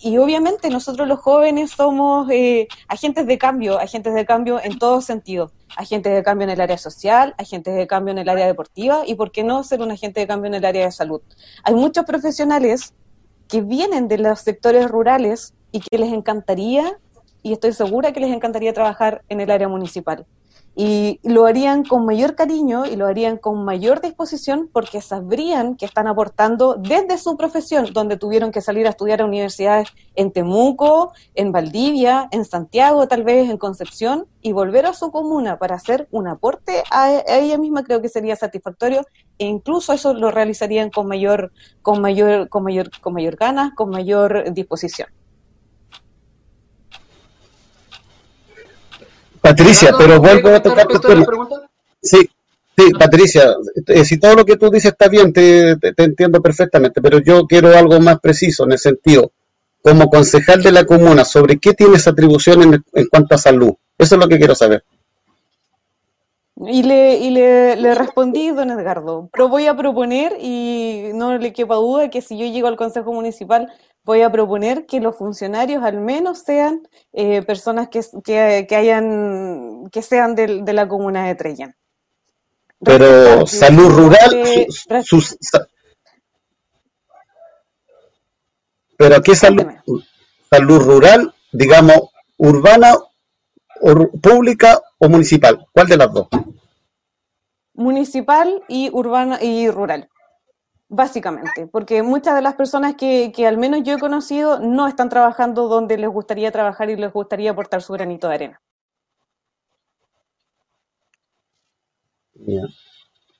y, obviamente nosotros los jóvenes somos eh, agentes de cambio, agentes de cambio en todo sentido. agentes de cambio en el área social, agentes de cambio en el área deportiva y, ¿por qué no, ser un agente de cambio en el área de salud? Hay muchos profesionales que vienen de los sectores rurales y que les encantaría, y estoy segura que les encantaría trabajar en el área municipal y lo harían con mayor cariño y lo harían con mayor disposición porque sabrían que están aportando desde su profesión, donde tuvieron que salir a estudiar a universidades en Temuco, en Valdivia, en Santiago, tal vez en Concepción, y volver a su comuna para hacer un aporte a, ella misma creo que sería satisfactorio e incluso eso lo realizarían con mayor, con mayor, con mayor, con mayor ganas, con mayor disposición. Patricia, pero vuelvo a tocar tu tema. Sí, sí, Patricia, eh, si todo lo que tú dices está bien, te, entiendo perfectamente, pero yo quiero algo más preciso en el sentido, como concejal de la comuna, ¿sobre qué tienes atribución en, en cuanto a salud? Eso es lo que quiero saber. Y le, y le, le, respondí, don Edgardo, pero voy a proponer, y no le quepa duda, que si yo llego al Consejo Municipal voy a proponer que los funcionarios al menos sean eh, personas que, que, hayan, que sean de, de, la comuna de Trellán. Pero salud rural, sus, pero ¿qué salud, salud rural, digamos, urbana, pública o municipal? ¿Cuál de las dos? Municipal y urbana y rural básicamente, porque muchas de las personas que, que, al menos yo he conocido no están trabajando donde les gustaría trabajar y les gustaría aportar su granito de arena.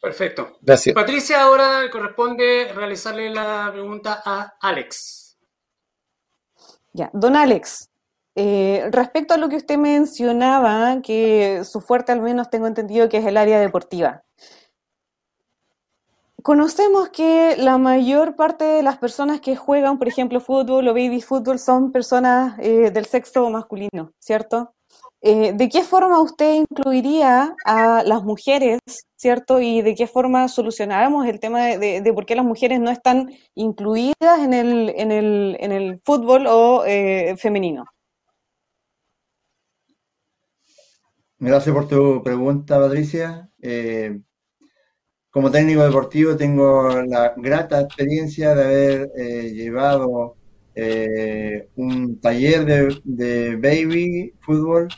Perfecto. Gracias. Patricia, ahora corresponde realizarle la pregunta a Alex. Ya, don Alex, eh, respecto a lo que usted mencionaba, que su fuerte al menos tengo entendido que es el área deportiva. Conocemos que la mayor parte de las personas que juegan, por ejemplo, fútbol o baby fútbol son personas eh, del sexo masculino, ¿cierto? Eh, ¿De qué forma usted incluiría a las mujeres, ¿cierto? Y de qué forma solucionáramos el tema de, por qué las mujeres no están incluidas en el, fútbol o eh, femenino? Gracias por tu pregunta, Patricia como técnico deportivo tengo la grata experiencia de haber eh, llevado eh, un taller de, baby fútbol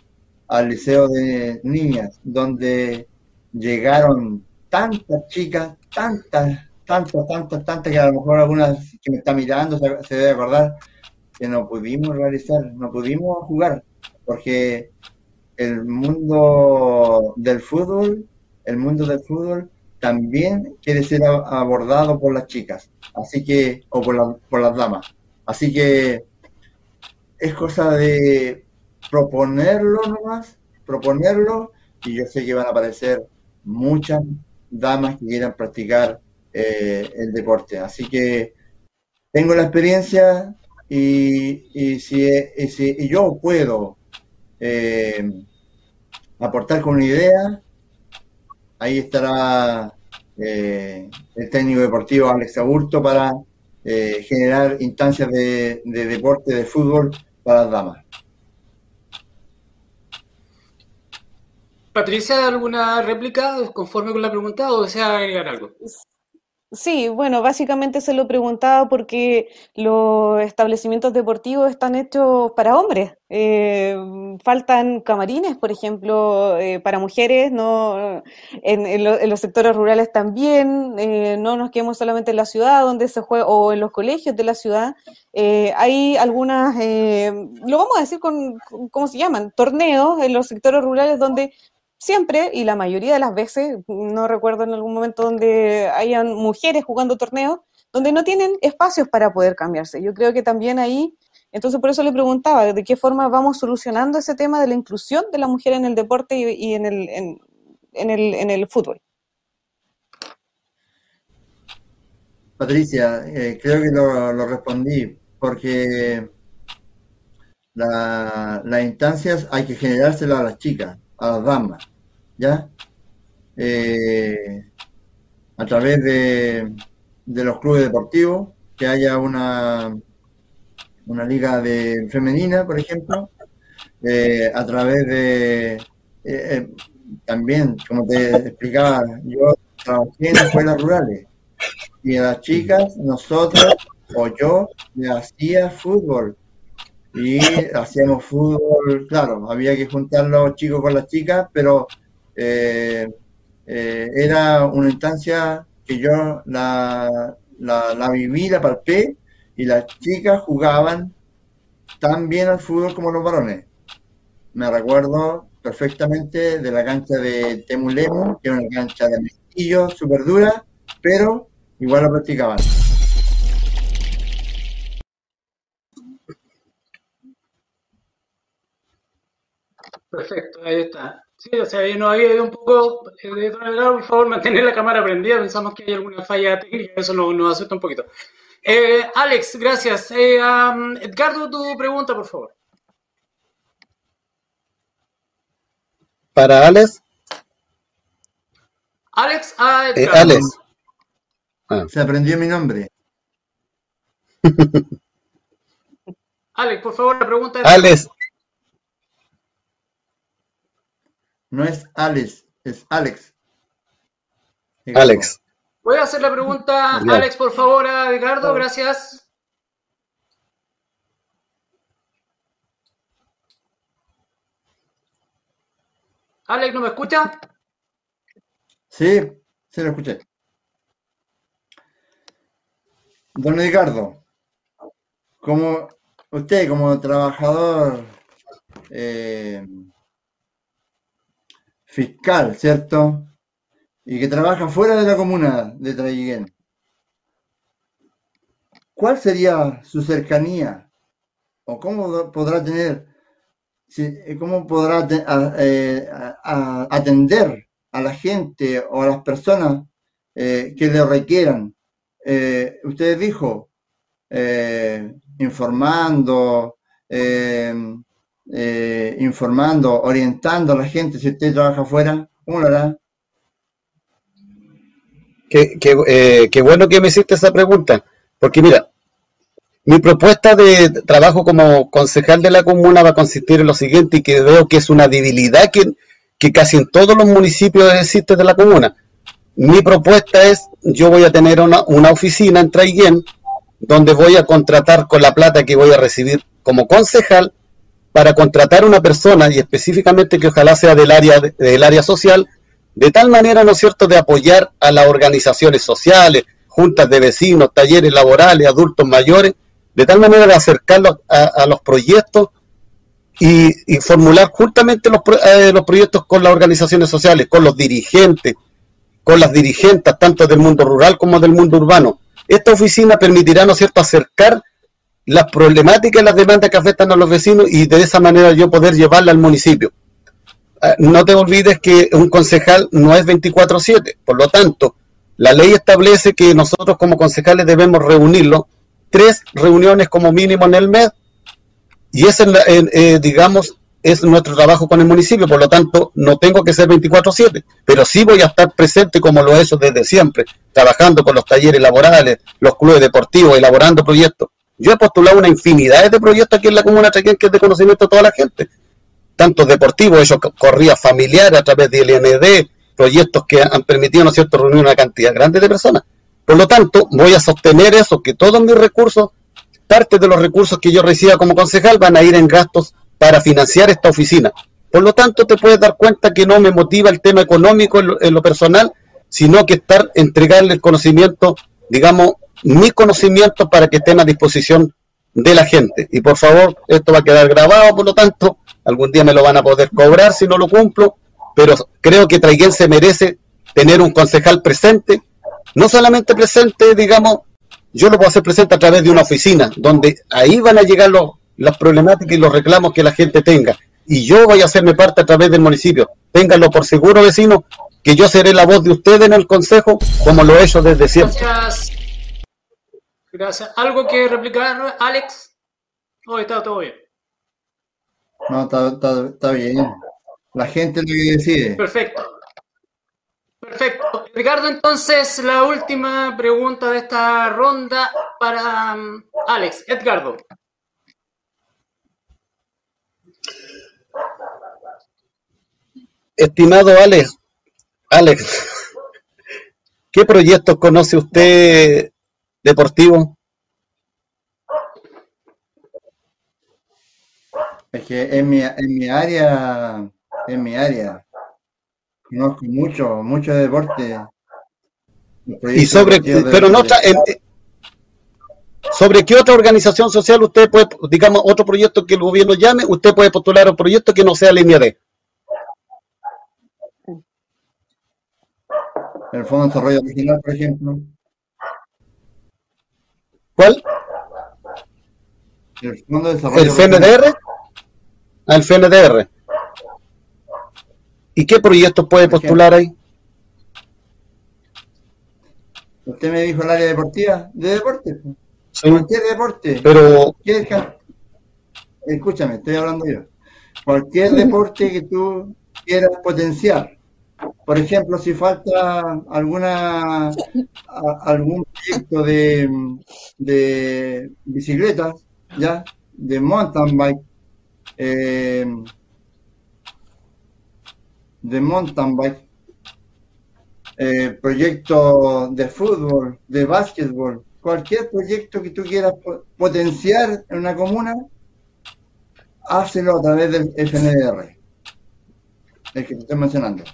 al liceo de niñas, donde llegaron tantas chicas, tantas, tantas, tantas, tantas, que a lo mejor algunas que me está mirando se, se debe acordar, que no pudimos realizar, no pudimos jugar, porque el mundo del fútbol, el mundo del fútbol también quiere ser abordado por las chicas, así que, o por, por las damas. Así que es cosa de proponerlo nomás, proponerlo, y yo sé que van a aparecer muchas damas que quieran practicar eh, el deporte. Así que tengo la experiencia y, y si, si yo puedo eh, aportar con una idea, ahí estará eh, el técnico deportivo Alex Aburto para eh, generar instancias de, deporte, de fútbol para las damas. Patricia, ¿alguna réplica conforme con la pregunta o desea agregar algo? Sí, bueno, básicamente se lo preguntaba porque los establecimientos deportivos están hechos para hombres. Eh, faltan camarines, por ejemplo, eh, para mujeres, no en, los sectores rurales también. Eh, no nos quedemos solamente en la ciudad donde se juega o en los colegios de la ciudad. hay algunas, lo vamos a decir con, ¿cómo se llaman? Torneos en los sectores rurales donde siempre y la mayoría de las veces, no recuerdo en algún momento donde hayan mujeres jugando torneos, donde no tienen espacios para poder cambiarse. Yo creo que también ahí, entonces por eso le preguntaba, ¿de qué forma vamos solucionando ese tema de la inclusión de la mujer en el deporte y, en, el, en, el, en el fútbol? Patricia, eh, creo que lo, respondí, porque las instancias hay que generárselas a las chicas, las damas. ¿ya? Eh, a través de, los clubes deportivos, que haya una, una liga de femenina, por ejemplo, eh, a través de... Eh, también, como te explicaba, yo trabajé en escuelas rurales y a las chicas, nosotros o yo le hacía fútbol y hacíamos fútbol, claro, había que juntar los chicos con las chicas, pero eh, eh, era una instancia que yo la, la, viví, la palpé y las chicas jugaban tan bien al fútbol como los varones. Me recuerdo perfectamente de la cancha de Temulemu, que era una cancha de mestillo, súper dura, pero igual lo practicaban. Perfecto, ahí está. Sí, o sea, yo no había ido un poco eh, de por favor, mantener la cámara prendida, pensamos que hay alguna falla técnica, eso nos, nos asusta un poquito. Eh, Alex, gracias. Eh, um, Edgardo, tu pregunta, por favor. Para Alex. Alex, ah, Eh. Alex. Ah, Se aprendió mi nombre. Alex, por favor, la pregunta es... Alex, No es Alex, es Alex. Alex. Voy a hacer la pregunta. Alex, por favor, a Edgardo, gracias. Alex, ¿no me escucha? Sí, se lo escuché. Don Ricardo, como usted como trabajador eh, fiscal, ¿cierto? Y que trabaja fuera de la comuna de Traiguén, ¿cuál sería su cercanía? ¿O cómo podrá tener, si- cómo podrá eh, atender a la gente o a las personas eh, que le requieran? Eh, usted dijo, eh, informando, eh, eh, informando, orientando a la gente, si usted trabaja afuera, ¿cómo lo hará? eh, qué bueno que me hiciste esa pregunta, porque mira, mi propuesta de trabajo como concejal de la comuna va a consistir en lo siguiente y que veo que es una debilidad que, que casi en todos los municipios existe de la comuna. Mi propuesta es, yo voy a tener una, una oficina en Traiguén donde voy a contratar con la plata que voy a recibir como concejal para contratar una persona y específicamente que ojalá sea del área, del área social, de tal manera, ¿no es cierto?, de apoyar a las organizaciones sociales, juntas de vecinos, talleres laborales, adultos mayores, de tal manera de acercarlos a, a los proyectos y, y formular justamente los, eh, los proyectos con las organizaciones sociales, con los dirigentes, con las dirigentes tanto del mundo rural como del mundo urbano. Esta oficina permitirá, ¿no es cierto?, acercar las problemáticas y las demandas que afectan a los vecinos y de esa manera yo poder llevarla al municipio. Ah, No te olvides que un concejal no es 24/7, por lo tanto, la ley establece que nosotros como concejales debemos reunirlo tres reuniones como mínimo en el mes y ese, en- eh, digamos, es nuestro trabajo con el municipio, por lo tanto, no tengo que ser 24/7, pero sí voy a estar presente como lo he hecho desde siempre, trabajando con los talleres laborales, los clubes deportivos, elaborando proyectos. Yo he postulado una infinidad de proyectos aquí en la comuna de Chaquén que es de conocimiento de toda la gente, tanto deportivos, he hecho co- corridas familiares a través del IND, proyectos que han permitido, ¿no cierto?, reunir una cantidad grande de personas. Por lo tanto, voy a sostener eso, que todos mis recursos parte de los recursos que yo reciba como concejal van a ir en gastos para financiar esta oficina. Por lo tanto, te puedes dar cuenta que no me motiva el tema económico en lo, en lo personal, sino que estar, entregarle el conocimiento, digamos, mi conocimiento para que estén a disposición de la gente. Y por favor, esto va a quedar grabado, por lo tanto, algún día me lo van a poder cobrar si no lo cumplo, pero creo que Traiguén se merece tener un concejal presente, no solamente presente, digamos, yo lo puedo hacer presente a través de una oficina, donde ahí van a llegar los, las problemáticas y los reclamos que la gente tenga. Y yo voy a hacerme parte a través del municipio. Ténganlo por seguro, vecinos, que yo seré la voz de ustedes en el consejo, como lo he hecho desde siempre. Gracias. Gracias. ¿Algo que replicar, Alex? Oh, está todo bien. No, está, está- está bien. La gente es la que decide. Perfecto. Perfecto. Ricardo, entonces, la última pregunta de esta ronda para um, Alex. Edgardo. estimado Alex, Alex, ¿qué proyectos conoce usted deportivo? Es que en mi, en mi área, en mi área, conozco mucho, mucho deporte. Y sobre, pero no, sobre qué otra organización social usted puede, digamos, otro proyecto que el gobierno llame, usted puede postular un proyecto que no sea línea D. El Fondo de Desarrollo Regional, por ejemplo. ¿Cuál? El Fondo de Desarrollo ¿El FNDR? Al FNDR. ¿Y qué proyectos puede postular ahí? Usted me dijo el área deportiva, de deporte. Sí. Cualquier deporte. Pero, Cualquier- Escúchame, estoy hablando yo. Cualquier deporte que tú quieras potenciar. Por ejemplo, si falta alguna algún proyecto de, de bicicletas, ¿ya? De mountain bike, eh, de mountain bike, eh, proyecto de fútbol, de básquetbol, cualquier proyecto que tú quieras po- potenciar en una comuna, hácelo a través del FNDR, el que te estoy mencionando.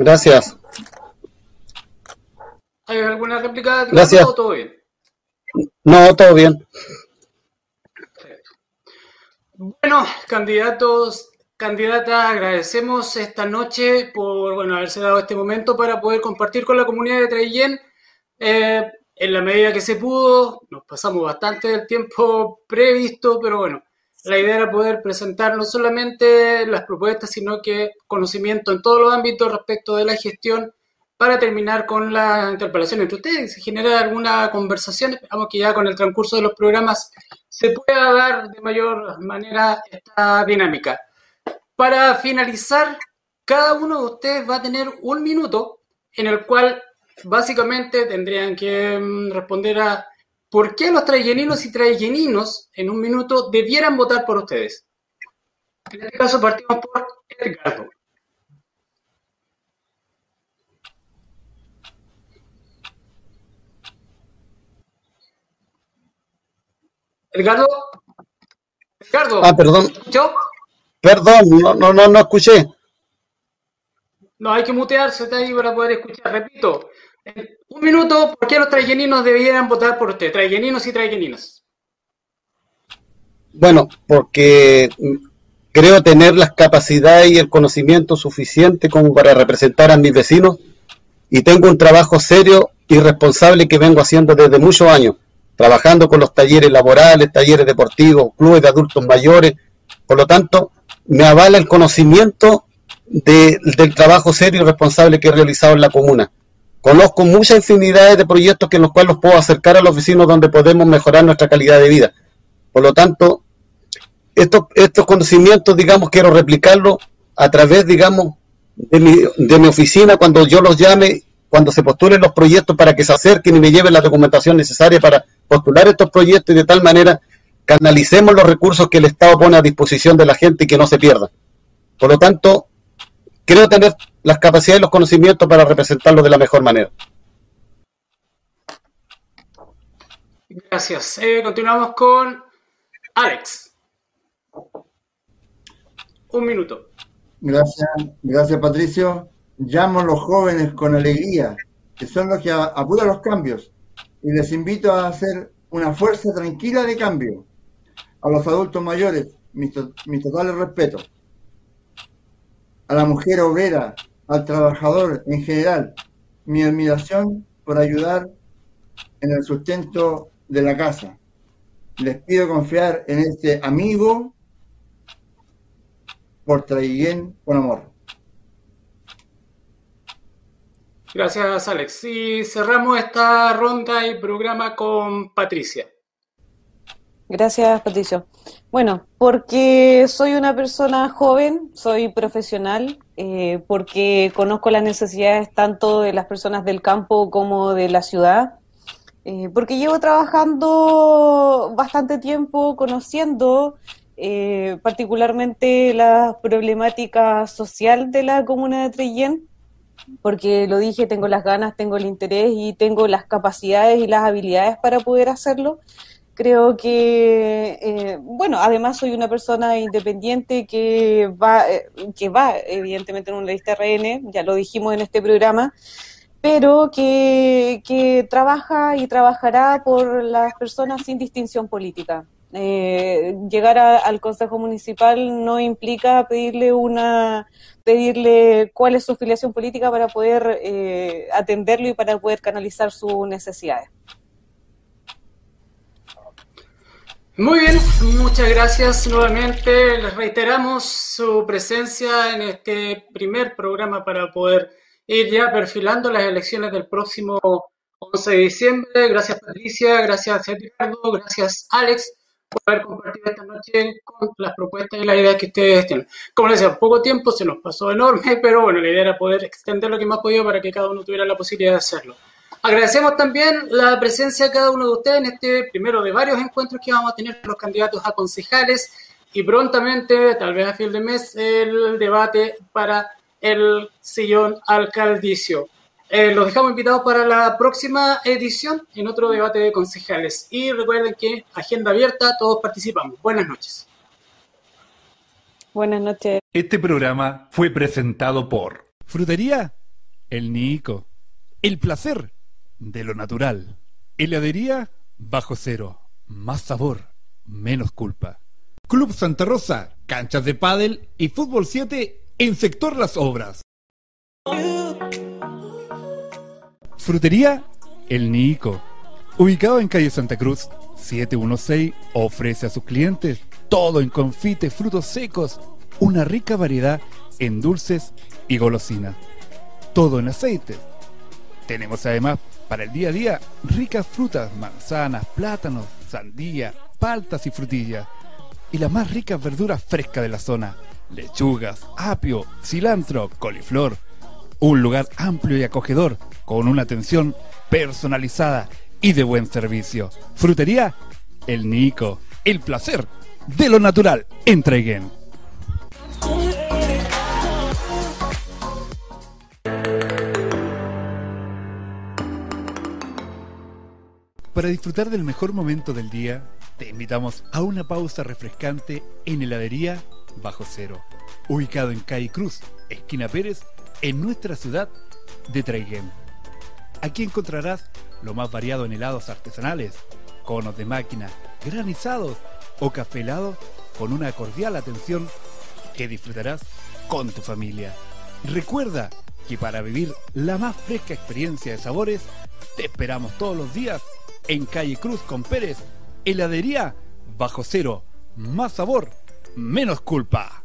Gracias. ¿Hay alguna réplica? Ricardo, Gracias. o todo bien? No, todo bien. Bueno, candidatos, candidatas, agradecemos esta noche por bueno, haberse dado este momento para poder compartir con la comunidad de Traillén. Eh, en la medida que se pudo, nos pasamos bastante del tiempo previsto, pero bueno, la idea era poder presentar no solamente las propuestas, sino que conocimiento en todos los ámbitos respecto de la gestión para terminar con la interpelación entre ustedes. Si genera alguna conversación, esperamos que ya con el transcurso de los programas se pueda dar de mayor manera esta dinámica. Para finalizar, cada uno de ustedes va a tener un minuto en el cual básicamente tendrían que mm, responder a por qué los trayeninos y trayeninos en un minuto debieran votar por ustedes. En este caso partimos por Edgardo. Edgardo. Edgardo. Ah, perdón, ¿Yo? perdón, no, no, no, no escuché. No, hay que mutearse está ahí para poder escuchar. Repito, un minuto, ¿por qué los trayeninos debieran votar por usted? Trayeninos y trayeninas. Bueno, porque creo tener las capacidades y el conocimiento suficiente como para representar a mis vecinos y tengo un trabajo serio y responsable que vengo haciendo desde muchos años, trabajando con los talleres laborales, talleres deportivos, clubes de adultos mayores. Por lo tanto, me avala el conocimiento de- del trabajo serio y responsable que he realizado en la comuna. Conozco muchas infinidades de proyectos que en los cuales los puedo acercar a los vecinos donde podemos mejorar nuestra calidad de vida. Por lo tanto, estos, estos conocimientos, digamos, quiero replicarlos a través, digamos, de mi, de mi oficina cuando yo los llame, cuando se postulen los proyectos para que se acerquen y me lleven la documentación necesaria para postular estos proyectos y de tal manera canalicemos los recursos que el Estado pone a disposición de la gente y que no se pierdan. Por lo tanto, creo tener las capacidades y los conocimientos para representarlos de la mejor manera. Gracias. Eh, continuamos con Alex. Un minuto. Gracias, gracias Patricio. Llamo a los jóvenes con alegría, que son los que apuran los cambios, y les invito a hacer una fuerza tranquila de cambio. A los adultos mayores, mi, to- mi total respeto. A la mujer obrera, al trabajador en general, mi admiración por ayudar en el sustento de la casa. Les pido confiar en este amigo por Traiguén con amor. Gracias, Alex. Y cerramos esta ronda y programa con Patricia. Gracias, Patricio. Bueno, porque soy una persona joven, soy profesional, eh, porque conozco las necesidades tanto de las personas del campo como de la ciudad, eh, porque llevo trabajando bastante tiempo conociendo eh, particularmente la problemática social de la comuna de Trellén, porque lo dije, tengo las ganas, tengo el interés y tengo las capacidades y las habilidades para poder hacerlo. Creo que, eh, bueno, además soy una persona independiente que va, eh, que va evidentemente en una lista RN, ya lo dijimos en este programa, pero que, que trabaja y trabajará por las personas sin distinción política. Eh, llegar al Consejo Municipal no implica pedirle una pedirle cuál es su afiliación política para poder eh, atenderlo y para poder canalizar sus necesidades. Muy bien, muchas gracias nuevamente. Les reiteramos su presencia en este primer programa para poder ir ya perfilando las elecciones del próximo 11 de diciembre. Gracias Patricia, gracias Ricardo, gracias Alex por haber compartido esta noche con las propuestas y las ideas que ustedes tienen. Como les decía, poco tiempo se nos pasó enorme, pero bueno, la idea era poder extender lo que más podido para que cada uno tuviera la posibilidad de hacerlo. Agradecemos también la presencia de cada uno de ustedes en este primero de varios encuentros que vamos a tener con los candidatos a concejales y prontamente, tal vez a fin de mes, el debate para el sillón alcaldicio. Eh, los dejamos invitados para la próxima edición en otro debate de concejales. Y recuerden que agenda abierta, todos participamos. Buenas noches. Buenas noches. Este programa fue presentado por Frutería El Nico. El placer de lo natural. Heladería Bajo Cero. Más sabor, menos culpa. Club Santa Rosa, canchas de pádel y fútbol 7 en sector Las Obras. Frutería El Nico. Ubicado en calle Santa Cruz 716, ofrece a sus clientes todo en confites, frutos secos, una rica variedad en dulces y golosinas. Todo en aceite. Tenemos además para el día a día ricas frutas, manzanas, plátanos, sandía, paltas y frutillas. Y las más ricas verduras frescas de la zona. Lechugas, apio, cilantro, coliflor. Un lugar amplio y acogedor con una atención personalizada y de buen servicio. Frutería El Nico. El placer de lo natural. Entreguen. Para disfrutar del mejor momento del día, te invitamos a una pausa refrescante en heladería Bajo Cero, ubicado en Calle Cruz, esquina Pérez, en nuestra ciudad de Traiguén. Aquí encontrarás lo más variado en helados artesanales, conos de máquina, granizados o café helado con una cordial atención que disfrutarás con tu familia. Recuerda que para vivir la más fresca experiencia de sabores, te esperamos todos los días en Calle Cruz con Pérez, heladería bajo cero, más sabor, menos culpa.